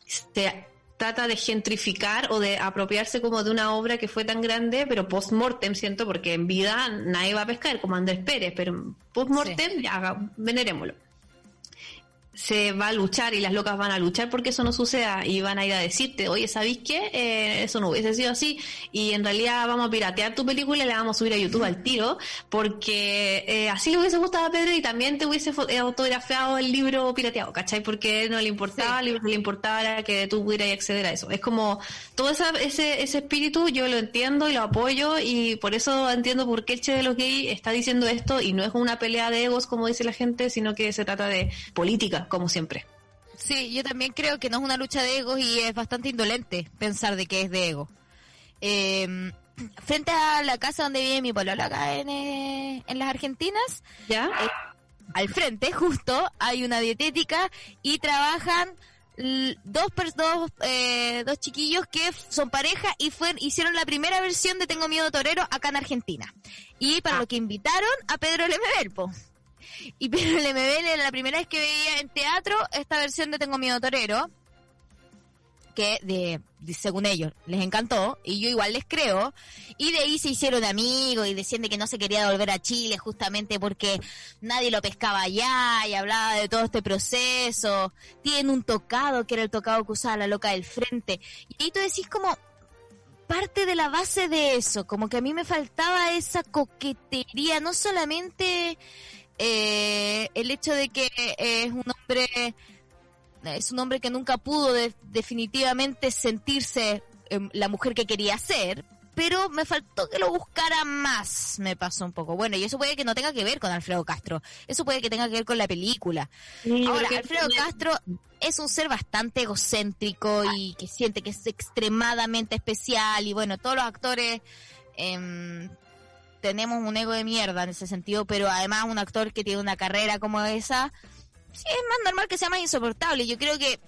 se trata de gentrificar o de apropiarse como de una obra que fue tan grande, pero post-mortem, siento, porque en vida nadie va a pescar, como Andrés Pérez, pero post-mortem, ya, haga- venerémoslo. Se va a luchar y las locas van a luchar porque eso no suceda y van a ir a decirte, oye, ¿sabéis qué? Eh, eso no hubiese sido así y en realidad vamos a piratear tu película y la vamos a subir a YouTube al tiro porque eh, así le hubiese gustado a Pedro y también te hubiese eh, autografiado el libro pirateado, ¿cachai? Porque no le importaba, le, le importaba era que tú pudieras acceder a eso. Es como todo esa, ese, ese espíritu yo lo entiendo y lo apoyo y por eso entiendo por qué el Che de los gays está diciendo esto y no es una pelea de egos como dice la gente, sino que se trata de política, como siempre. Sí, yo también creo que no es una lucha de egos y es bastante indolente pensar de que es de ego. Eh, frente a la casa donde vive mi polola acá en, eh, en las Argentinas, ¿Ya? eh, al frente justo hay una dietética y trabajan dos dos, eh, dos chiquillos que son pareja y fue, hicieron la primera versión de Tengo Miedo Torero acá en Argentina. Y para lo que invitaron a Pedro Lemebel, Y Pedro Lemebel era la primera vez que veía en teatro esta versión de Tengo Miedo Torero, que de, según ellos les encantó, y yo igual les creo, y de ahí se hicieron amigos y decían de que no se quería volver a Chile justamente porque nadie lo pescaba allá y hablaba de todo este proceso, tienen un tocado que era el tocado que usaba la loca del frente, y ahí tú decís como parte de la base de eso, como que a mí me faltaba esa coquetería, no solamente eh, el hecho de que es un hombre es un hombre que nunca pudo de- definitivamente sentirse em, la mujer que quería ser, pero me faltó que lo buscara más, me pasó un poco. Bueno, y eso puede que no tenga que ver con Alfredo Castro, eso puede que tenga que ver con la película. Sí, Ahora, Alfredo Castro es un ser bastante egocéntrico y que siente que es extremadamente especial y bueno, todos los actores em, tenemos un ego de mierda en ese sentido, pero además un actor que tiene una carrera como esa, sí es más normal que sea más insoportable. Yo creo que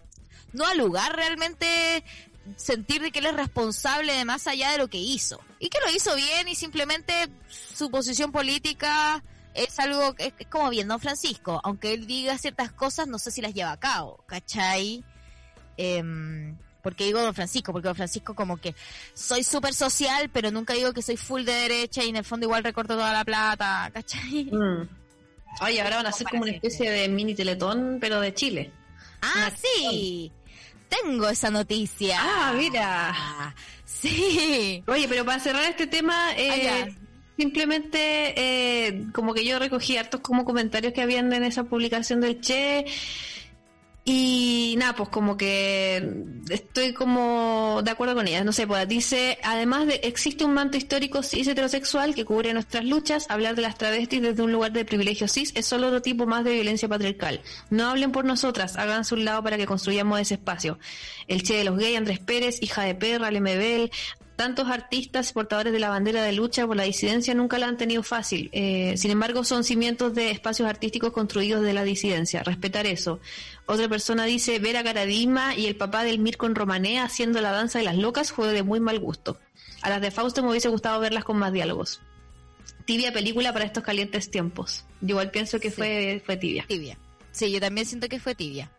no da lugar realmente sentir de que él es responsable de más allá de lo que hizo. Y que lo hizo bien y simplemente su posición política es algo que es, es como bien Don Francisco. Aunque él diga ciertas cosas, no sé si las lleva a cabo, ¿cachai? Em, porque digo Don Francisco, porque Don Francisco como que soy súper social, pero nunca digo que soy full de derecha y en el fondo igual recorto toda la plata, ¿cachai? Mm. Oye, ahora van a hacer como una especie de mini teletón, pero de Chile. Ah, sí. Tengo esa noticia. Ah, mira. Sí. Oye, pero para cerrar este tema, eh, Ah, simplemente eh, como que yo recogí hartos como comentarios que habían en esa publicación del Che y nada, pues como que estoy como de acuerdo con ellas. No sé, pues dice, además de existe un manto histórico cis heterosexual que cubre nuestras luchas, hablar de las travestis desde un lugar de privilegio cis es solo otro tipo más de violencia patriarcal. No hablen por nosotras, háganse un lado para que construyamos ese espacio. El Che de los gays, Andrés Pérez, hija de perra, Lemebel, tantos artistas portadores de la bandera de lucha por la disidencia nunca la han tenido fácil. Eh, sin embargo, son cimientos de espacios artísticos construidos de la disidencia. Respetar eso. Otra persona dice, ver a Caradima y el papá del Mirko en Romané haciendo la danza de las locas fue de muy mal gusto. A las de Fausto me hubiese gustado verlas con más diálogos. Tibia película para estos calientes tiempos. Yo igual pienso que fue, fue tibia. Tibia. Sí, yo también siento que fue tibia.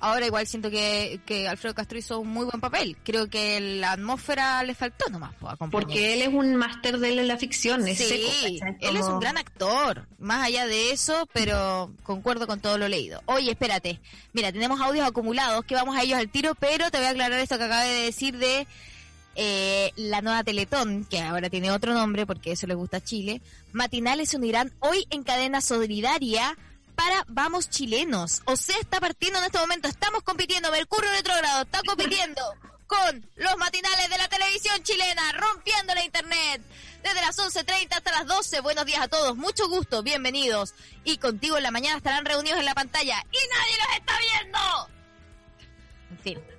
Ahora igual siento que, que Alfredo Castro hizo un muy buen papel. Creo que la atmósfera le faltó nomás. po. Porque él es un máster de la ficción, es Sí, él es un gran actor, más allá de eso, pero concuerdo con todo lo leído. Oye, espérate, mira, tenemos audios acumulados que vamos a ellos al tiro, pero te voy a aclarar esto que acabé de decir de eh, la nueva Teletón, que ahora tiene otro nombre porque eso le gusta a Chile. Matinales se unirán hoy en cadena solidaria para Vamos Chilenos. O sea, está partiendo en este momento. Estamos compitiendo. Mercurio Retrógrado está compitiendo con los matinales de la televisión chilena, rompiendo la internet. Desde las 11.30 hasta las 12. Buenos días a todos. Mucho gusto. Bienvenidos. Y contigo en la mañana estarán reunidos en la pantalla. ¡Y nadie los está viendo! En fin.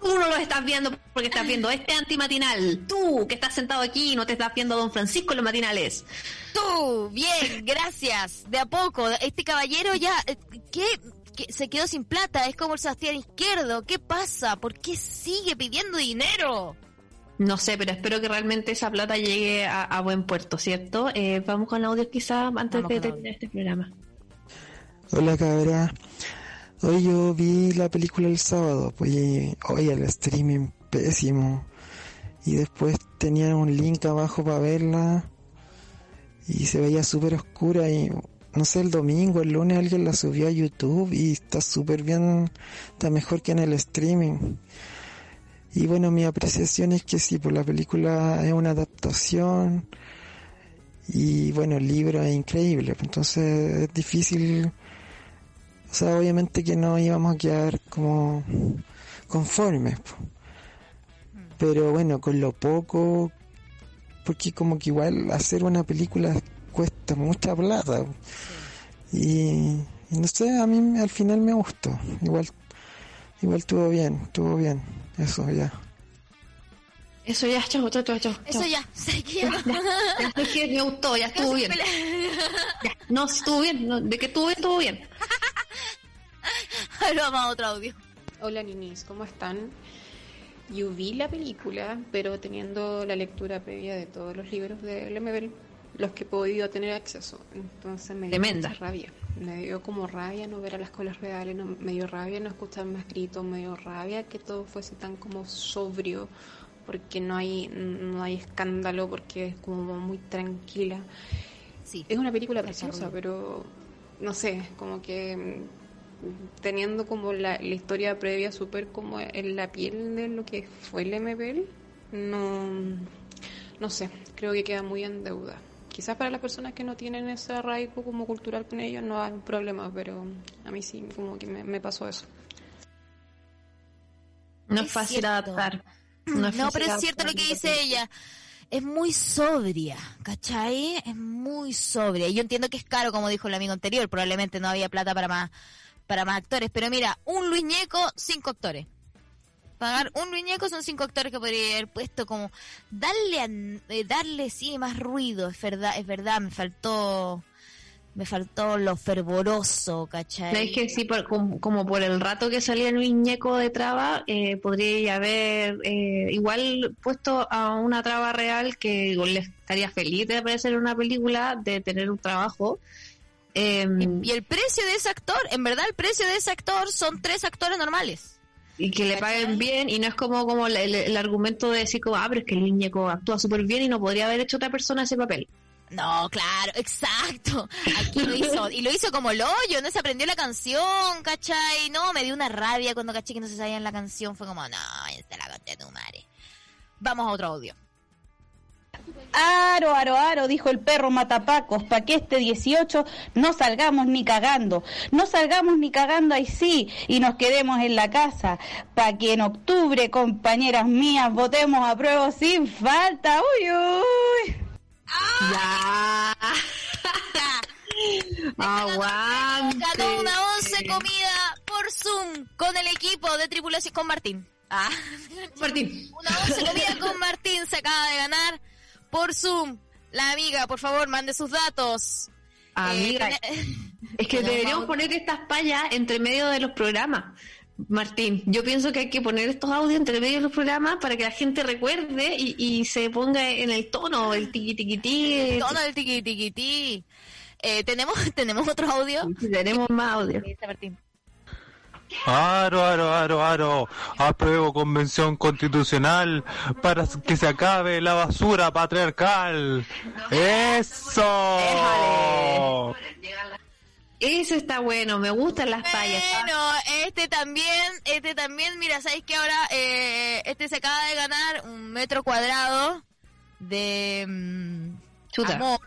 Tú no lo estás viendo porque estás viendo este antimatinal. Tú, que estás sentado aquí, no te estás viendo a Don Francisco en los matinales. Tú, bien, gracias. De a poco, este caballero ya, eh, ¿qué? ¿Qué? Se quedó sin plata, es como el Sebastián Izquierdo. ¿Qué pasa? ¿Por qué sigue pidiendo dinero? No sé, pero espero que realmente esa plata llegue a, a buen puerto, ¿cierto? Eh, vamos con audio quizá antes Vamos de terminar este programa. Hola cabra. Hoy yo vi la película el sábado, pues hoy el streaming pésimo. Y después tenía un link abajo para verla y se veía súper oscura y no sé, el domingo, el lunes alguien la subió a YouTube y está súper bien, está mejor que en el streaming. Y bueno, mi apreciación es que sí, pues la película es una adaptación y bueno, el libro es increíble, pues entonces es difícil o sea, obviamente que no íbamos a quedar como conformes. Pero bueno, con lo poco, porque como que igual hacer una película cuesta mucha plata. Y, y no sé, a mí al final me gustó. Igual, igual estuvo bien, estuvo bien. Eso ya. Eso ya, chao, chao, chao, chao. Eso ya, es que me gustó, ya estuvo bien. Ya, no, estuvo bien, no, de que estuvo bien, estuvo bien. Vamos a otro audio. Hola ninis, ¿cómo están? Yo vi la película, pero teniendo la lectura previa de todos los libros de Lemebel, los que he podido tener acceso. Entonces me dio Tremenda. mucha rabia. Me dio como rabia no ver a las colas reales, no- me dio rabia no escuchar más gritos, me dio rabia que todo fuese tan como sobrio, porque no hay, no hay escándalo, porque es como muy tranquila. Sí. Es una película preciosa, pero no sé, como que teniendo como la, la historia previa súper como en la piel de lo que fue el MPL, no, no sé, creo que queda muy en deuda. Quizás para las personas que no tienen ese arraigo como cultural con ellos no hay problema, pero a mí sí, como que me, me pasó eso. No es fácil adaptar. No, es fácil pero es cierto lo que dice ella. Es muy sobria, ¿cachai? Es muy sobria. Y yo entiendo que es caro, como dijo el amigo anterior. Probablemente no había plata para más, para más actores. Pero mira, un Luis Ñeco, cinco actores. Pagar un Luis Ñeco son cinco actores que podría haber puesto como... Darle, a- eh, darle sí, más ruido. Es verdad, es verdad, me faltó... Me faltó lo fervoroso, ¿cachai? ¿Sabes que sí, por- como, como por el rato que salía Luis Ñeco de traba, eh, podría haber eh, igual puesto a una traba real que le estaría feliz de aparecer en una película, de tener un trabajo. Em, Y el precio de ese actor, en verdad el precio de ese actor son tres actores normales. y que le paguen bien y no es como como el, el- el argumento de decir como ah pero es que Luis Ñeco actúa súper bien y no podría haber hecho otra persona ese papel No, claro, exacto. Aquí lo hizo. Y lo hizo como el hoyo, no se aprendió la canción, ¿cachai? No, me dio una rabia cuando caché que no se sabía la canción. Fue como, no, esta la conté tu madre. Vamos a otro audio. Aro, aro, aro, dijo el perro matapacos, pa' que este 18 no salgamos ni cagando, no salgamos ni cagando ahí sí, y nos quedemos en la casa, pa' que en octubre, compañeras mías, votemos a prueba sin falta, uy, uy. ya aguante Ganó una once comida por Zoom con el equipo de tripulación con Martín. Ah. Martín. Una once comida con Martín se acaba de ganar por Zoom. La amiga, por favor, mande sus datos. Amiga, Eh, es que deberíamos poner estas payas entre medio de los programas. Martín, yo pienso que hay que poner estos audios entre medio de los programas para que la gente recuerde y, y se ponga en el tono, el tiqui tiqui ti. Tono del tiqui tiqui ti. Eh, tenemos, tenemos otro audio. Tenemos más audio. Martín. Aro, aro, aro, aro. Apruebo convención constitucional para que se acabe la basura patriarcal. ¡Eso! Eso está bueno, me gustan las payas. Bueno, este también, este también, mira, ¿sabéis que ahora eh, este se acaba de ganar un metro cuadrado de mm, Chuta. amor?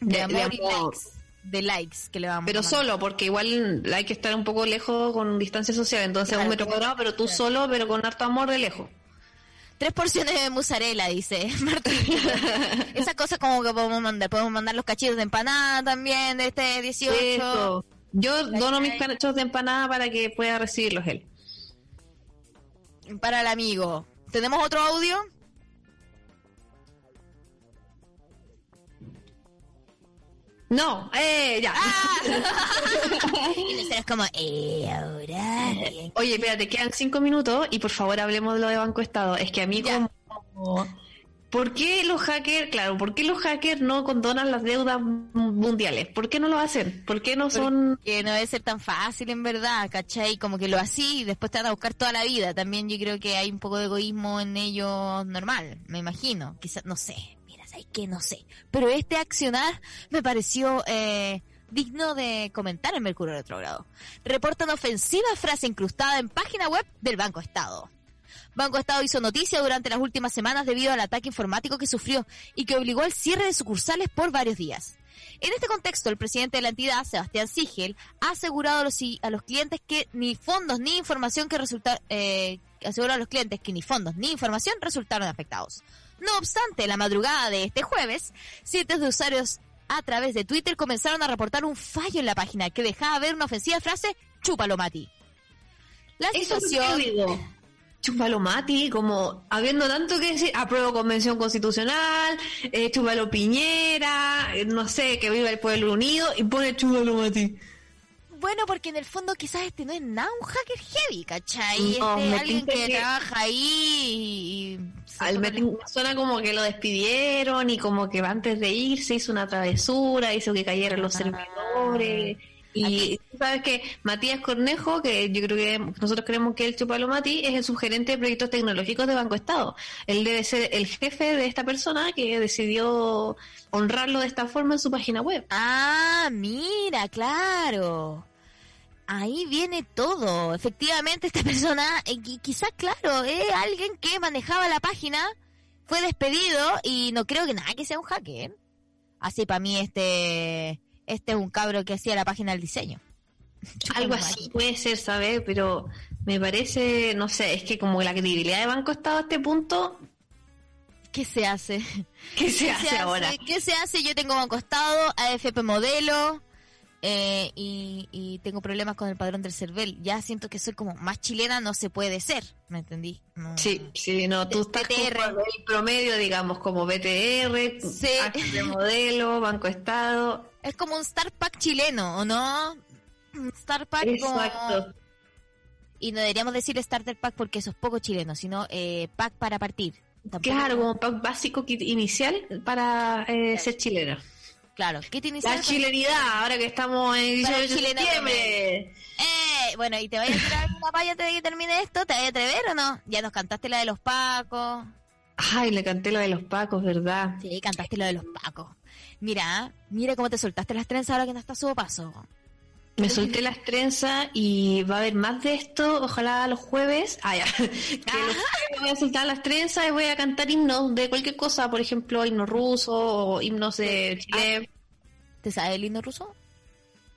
De, De- de amor y amor. likes. De likes que le vamos Pero a solo, porque igual hay que estar un poco lejos con distancia social, entonces Claro, un metro cuadrado, pero tú solo, pero con harto amor de lejos. Tres porciones de mozzarella, dice Martín. Esa cosa como que podemos mandar. Podemos mandar los cachitos de empanada también de este 18. Eso. Yo dono mis cachos de empanada para que pueda recibirlos él. Para el amigo. ¿Tenemos otro audio? No, eh, ya. y nosotros como, eh, ahora. bien. Oye, espérate, quedan cinco minutos y por favor hablemos de lo de Banco Estado. Es que a mí como... ¿Por qué los hackers, claro, por qué los hackers no condonan las deudas mundiales? ¿Por qué no lo hacen? ¿Por qué no son... Que no debe ser tan fácil en verdad, ¿cachai? Como que lo así y después te van a buscar toda la vida. También yo creo que hay un poco de egoísmo en ellos normal, me imagino. Quizás, no sé, ¿sabes qué? No sé. Pero este accionar me pareció eh, digno de comentar en Mercurio Retrogrado. Reportan ofensiva frase incrustada en página web del Banco Estado. Banco Estado hizo noticia durante las últimas semanas debido al ataque informático que sufrió y que obligó al cierre de sucursales por varios días. En este contexto, el presidente de la entidad, Sebastián Sigel, ha asegurado a los, a los clientes que ni fondos ni información que resulta, eh, aseguró a los clientes que ni fondos ni información resultaron afectados. No obstante, la madrugada de este jueves, cientos de usuarios a través de Twitter comenzaron a reportar un fallo en la página que dejaba ver una ofensiva frase chúpalo Mati. La situación. Chúpalo Mati, como habiendo tanto que decir, apruebo convención constitucional, eh, chúpalo Piñera, eh, no sé, que viva el pueblo unido y pone chúpalo Mati. Bueno, porque en el fondo quizás este no es nada un hacker heavy, ¿cachai? No, este es alguien que, que- trabaja ahí y... Al me suena como que lo despidieron y como que antes de irse hizo una travesura, hizo que cayeran los servidores. Y tú sabes que Matías Cornejo, que yo creo que nosotros creemos que el Chupalo Mati, es el subgerente de proyectos tecnológicos de Banco Estado. Él debe ser el jefe de esta persona que decidió honrarlo de esta forma en su página web. Ah, mira, claro. Ahí viene todo. Efectivamente, esta persona, eh, qui- quizás, claro, es alguien que manejaba la página, fue despedido y no creo que nada que sea un hacker. Así para mí este, este es un cabro que hacía la página del diseño. Algo así puede ser, ¿sabes? Pero me parece, no sé, es que como la credibilidad de Banco Estado a este punto... ¿Qué se hace? ¿Qué se hace ahora? ¿Qué se hace? Yo tengo banco estado, AFP modelo, eh, y, y tengo problemas con el padrón del CERVEL. Ya siento que soy como más chilena, no se puede ser, ¿me entendí? No. Sí, sí, no, tú estás BTR. como el promedio, digamos, como BTR, de modelo, Banco Estado. Es como un Star Pack chileno, ¿o no? Un Star Pack como... Exacto. Y no deberíamos decir Starter Pack porque eso es poco chileno, sino eh, Pack para partir. Tampoco- Claro, como pack básico kit inicial para eh, ser chilena. Claro, kit inicial. La chilenidad, ahora que estamos en Para 18 el de chileno septiembre. Eh, bueno, ¿y te vayas a tirar una paya antes de que termine esto? ¿Te vayas a atrever o no? Ya nos cantaste la de los pacos. Ay, le canté la de los pacos, ¿verdad? Sí, cantaste lo de los pacos. Mira, mira cómo te soltaste las trenzas ahora que no está su paso. Me solté las trenzas y va a haber más de esto, ojalá los jueves. Ah, ya. Que los jueves voy a soltar las trenzas y voy a cantar himnos de cualquier cosa, por ejemplo, himnos rusos o himnos de Chile. ¿Te sabes el himno ruso?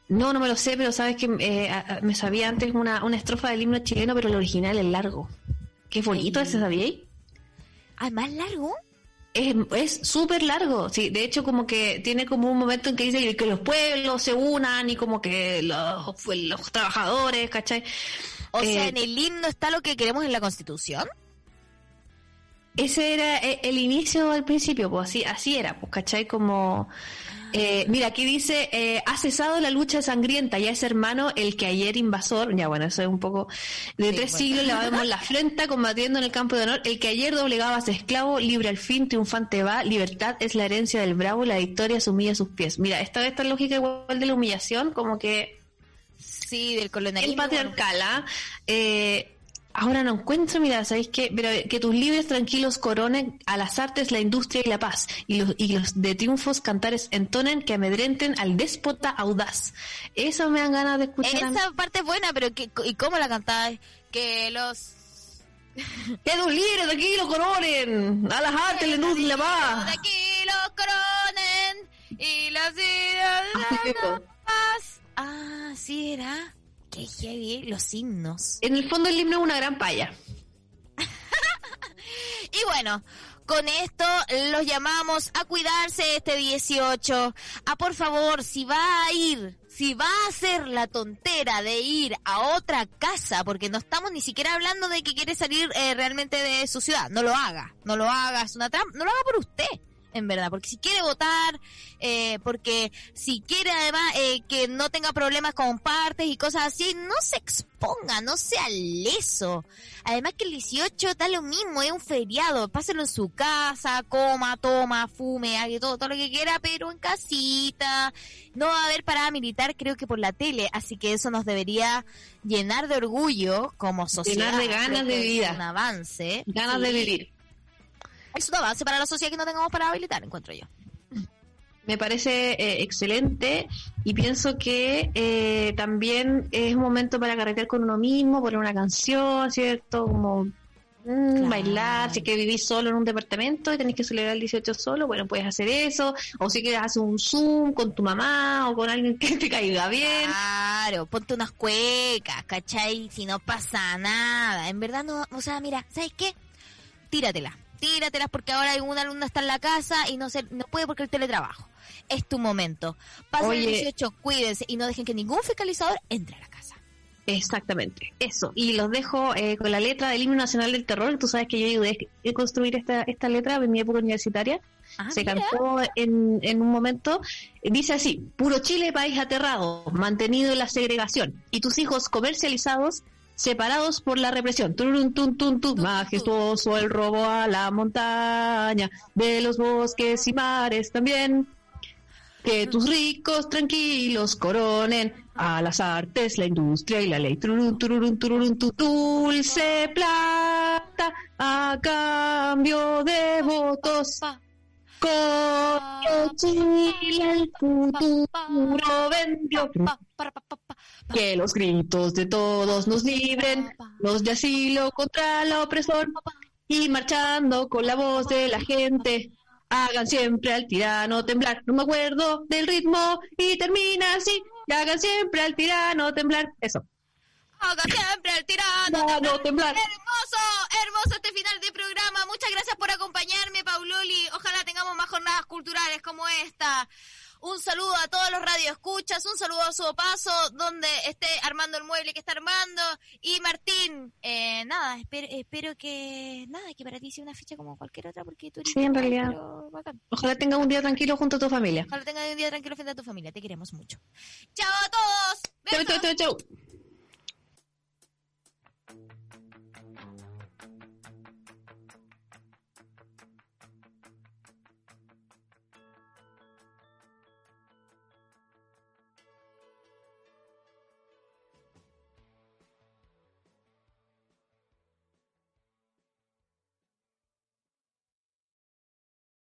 No, no me lo sé, pero sabes que eh, me sabía antes una, una estrofa del himno chileno, pero el original es largo. Qué bonito ese, ¿sabíais? ¿Ah, más largo? Es es súper largo, sí. De hecho, como que tiene como un momento en que dice que los pueblos se unan y como que los, los trabajadores, ¿cachai? O sea, Eh, en el himno está lo que queremos en la Constitución. Ese era eh, el inicio al principio, pues así, así era, pues, ¿cachai? Como, eh, mira, aquí dice, eh, ha cesado la lucha sangrienta, ya es hermano el que ayer invasor, ya bueno, eso es un poco, de Sí, tres bueno. siglos le vemos la frente combatiendo en el campo de honor, el que ayer doblegaba a su esclavo, libre al fin, triunfante va, libertad es la herencia del bravo, la victoria se humilla a sus pies. Mira, esta esta lógica igual de la humillación, como que Sí, del colonialismo. el patriarcal, ¿ah? Eh, ahora no encuentro, mira, ¿sabéis qué? Pero eh, que tus libres tranquilos coronen a las artes, la industria y la paz, y los, y los de triunfos cantares entonen que amedrenten al déspota audaz. Eso me dan ganas de escuchar. Esa parte es buena, pero ¿qué- ¿y cómo la cantáis? Que los... Que tus libres tranquilos coronen a las artes, la industria y la paz. De aquí los coronen y la ciudad de la paz. Ah, sí era. Qué heavy, los himnos. En el fondo el himno es una gran paya. Y bueno, con esto los llamamos a cuidarse este 18. A por favor, si va a ir, si va a hacer la tontera de ir a otra casa, porque no estamos ni siquiera hablando de que quiere salir eh, realmente de su ciudad, no lo haga, no lo haga, es una trampa, no lo haga por usted en verdad, porque si quiere votar, eh, porque si quiere además eh, que no tenga problemas con partes y cosas así, no se exponga, no sea leso. Además que el 18 da lo mismo, es un feriado, páselo en su casa, coma, toma, fume, haga todo, todo lo que quiera, pero en casita. No va a haber parada militar, creo que por la tele, así que eso nos debería llenar de orgullo como sociedad. Llenar de ganas de vida. Un avance. Ganas de vivir. Es un avance para la sociedad que no tengamos parada militar, encuentro yo. Me parece eh, excelente y pienso que eh, también es un momento para carretear con uno mismo, poner una canción, ¿cierto? Como mm, bailar, si es que vivís solo en un departamento y tenés que celebrar el 18 solo, bueno, puedes hacer eso, o si quieres hacer un Zoom con tu mamá o con alguien que te caiga bien. Claro, ponte unas cuecas, ¿cachai? Si no pasa nada. En verdad no, o sea, mira, ¿sabes qué? Tíratela, tíratelas porque ahora hay una alumna está en la casa y no se, no puede porque el teletrabajo. Es tu momento. Pasen el Oye. 18, cuídense y no dejen que ningún fiscalizador entre a la casa. Exactamente, eso. Y los dejo eh, con la letra del himno nacional del terror. Tú sabes que yo ayudé a construir esta, esta letra en mi época universitaria. Ah, Se mira. cantó en, en un momento. Dice así, puro Chile, país aterrado, mantenido en la segregación. Y tus hijos comercializados, separados por la represión. Turun, tun, tun, tun. Majestuoso el robo a la montaña, de los bosques y mares también. Que tus ricos tranquilos coronen a las artes, la industria y la ley. Tururún, tururún, tururún, tu dulce plata a cambio de votos. Con Chile el futuro vendió. Que los gritos de todos nos libren, los de asilo contra la opresión y marchando con la voz de la gente. Hagan siempre al tirano temblar. No me acuerdo del ritmo y termina así. Y hagan siempre al tirano temblar. Eso. Haga siempre el tirano Tirano temblar. Hermoso, hermoso este final de programa. Muchas gracias por acompañarme, Pauloli. Ojalá tengamos más jornadas culturales como esta. Un saludo a todos los radioescuchas, un saludo a su paso, donde esté armando el mueble que está armando. Y Martín, eh, nada, espero, espero que, nada, que para ti sea una fecha como cualquier otra, porque tú eres Sí, en realidad. pero bacán. Ojalá tengas un día tranquilo junto a tu familia. Ojalá tengas un día tranquilo frente a tu familia, te queremos mucho. Chao a todos. Chau, chau, chau, chau.